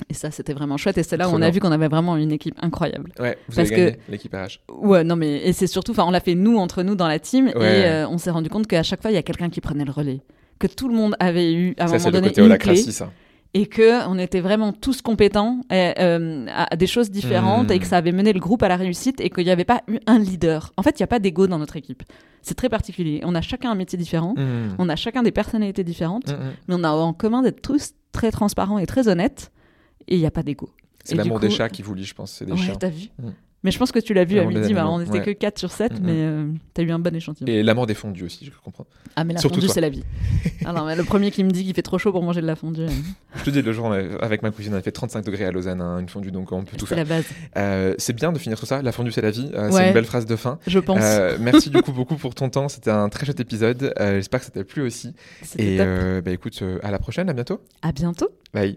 Et ça, c'était vraiment chouette. Et c'est là où on a vu qu'on avait vraiment une équipe incroyable. Ouais, vous Parce avez gagné l'équipage. Ouais, non, mais et c'est surtout, enfin, on l'a fait nous entre nous dans la team, et on s'est rendu compte qu'à chaque fois, il y a quelqu'un qui prenait le relais, que tout le monde avait eu à un moment donné une clé. Ça et que on était vraiment tous compétents euh, à des choses différentes et que hmm. ça avait mené le groupe à la réussite et qu'il n'y avait pas eu un leader. En fait, il n'y a pas d'ego dans notre équipe. C'est très particulier. On a chacun un métier différent, hmm. on a chacun des personnalités différentes, hmm, mais on a en commun d'être tous très transparents et très honnêtes et il n'y a pas d'ego. C'est l'amour des chats qui vous lie, je pense. C'est des ouais, t'as vu mais je pense que tu l'as vu à midi, bah, on n'était que 4 sur 7, mais euh, tu as eu un bon échantillon. Et l'amour des fondus aussi, je comprends. Ah, mais la fondue, c'est la vie. ah non, mais le premier qui me dit qu'il fait trop chaud pour manger de la fondue. Euh. je te dis, le jour, avec ma cousine, on a fait 35 degrés à Lausanne, hein, une fondue, donc on peut tout faire. C'est la base. Euh, c'est bien de finir tout ça. La fondue, c'est la vie. c'est une belle phrase de fin. Je pense. merci du coup beaucoup pour ton temps. C'était un très chouette épisode. J'espère que ça t'a plu aussi. Et bah, écoute, à la prochaine, à bientôt. À bientôt. Bye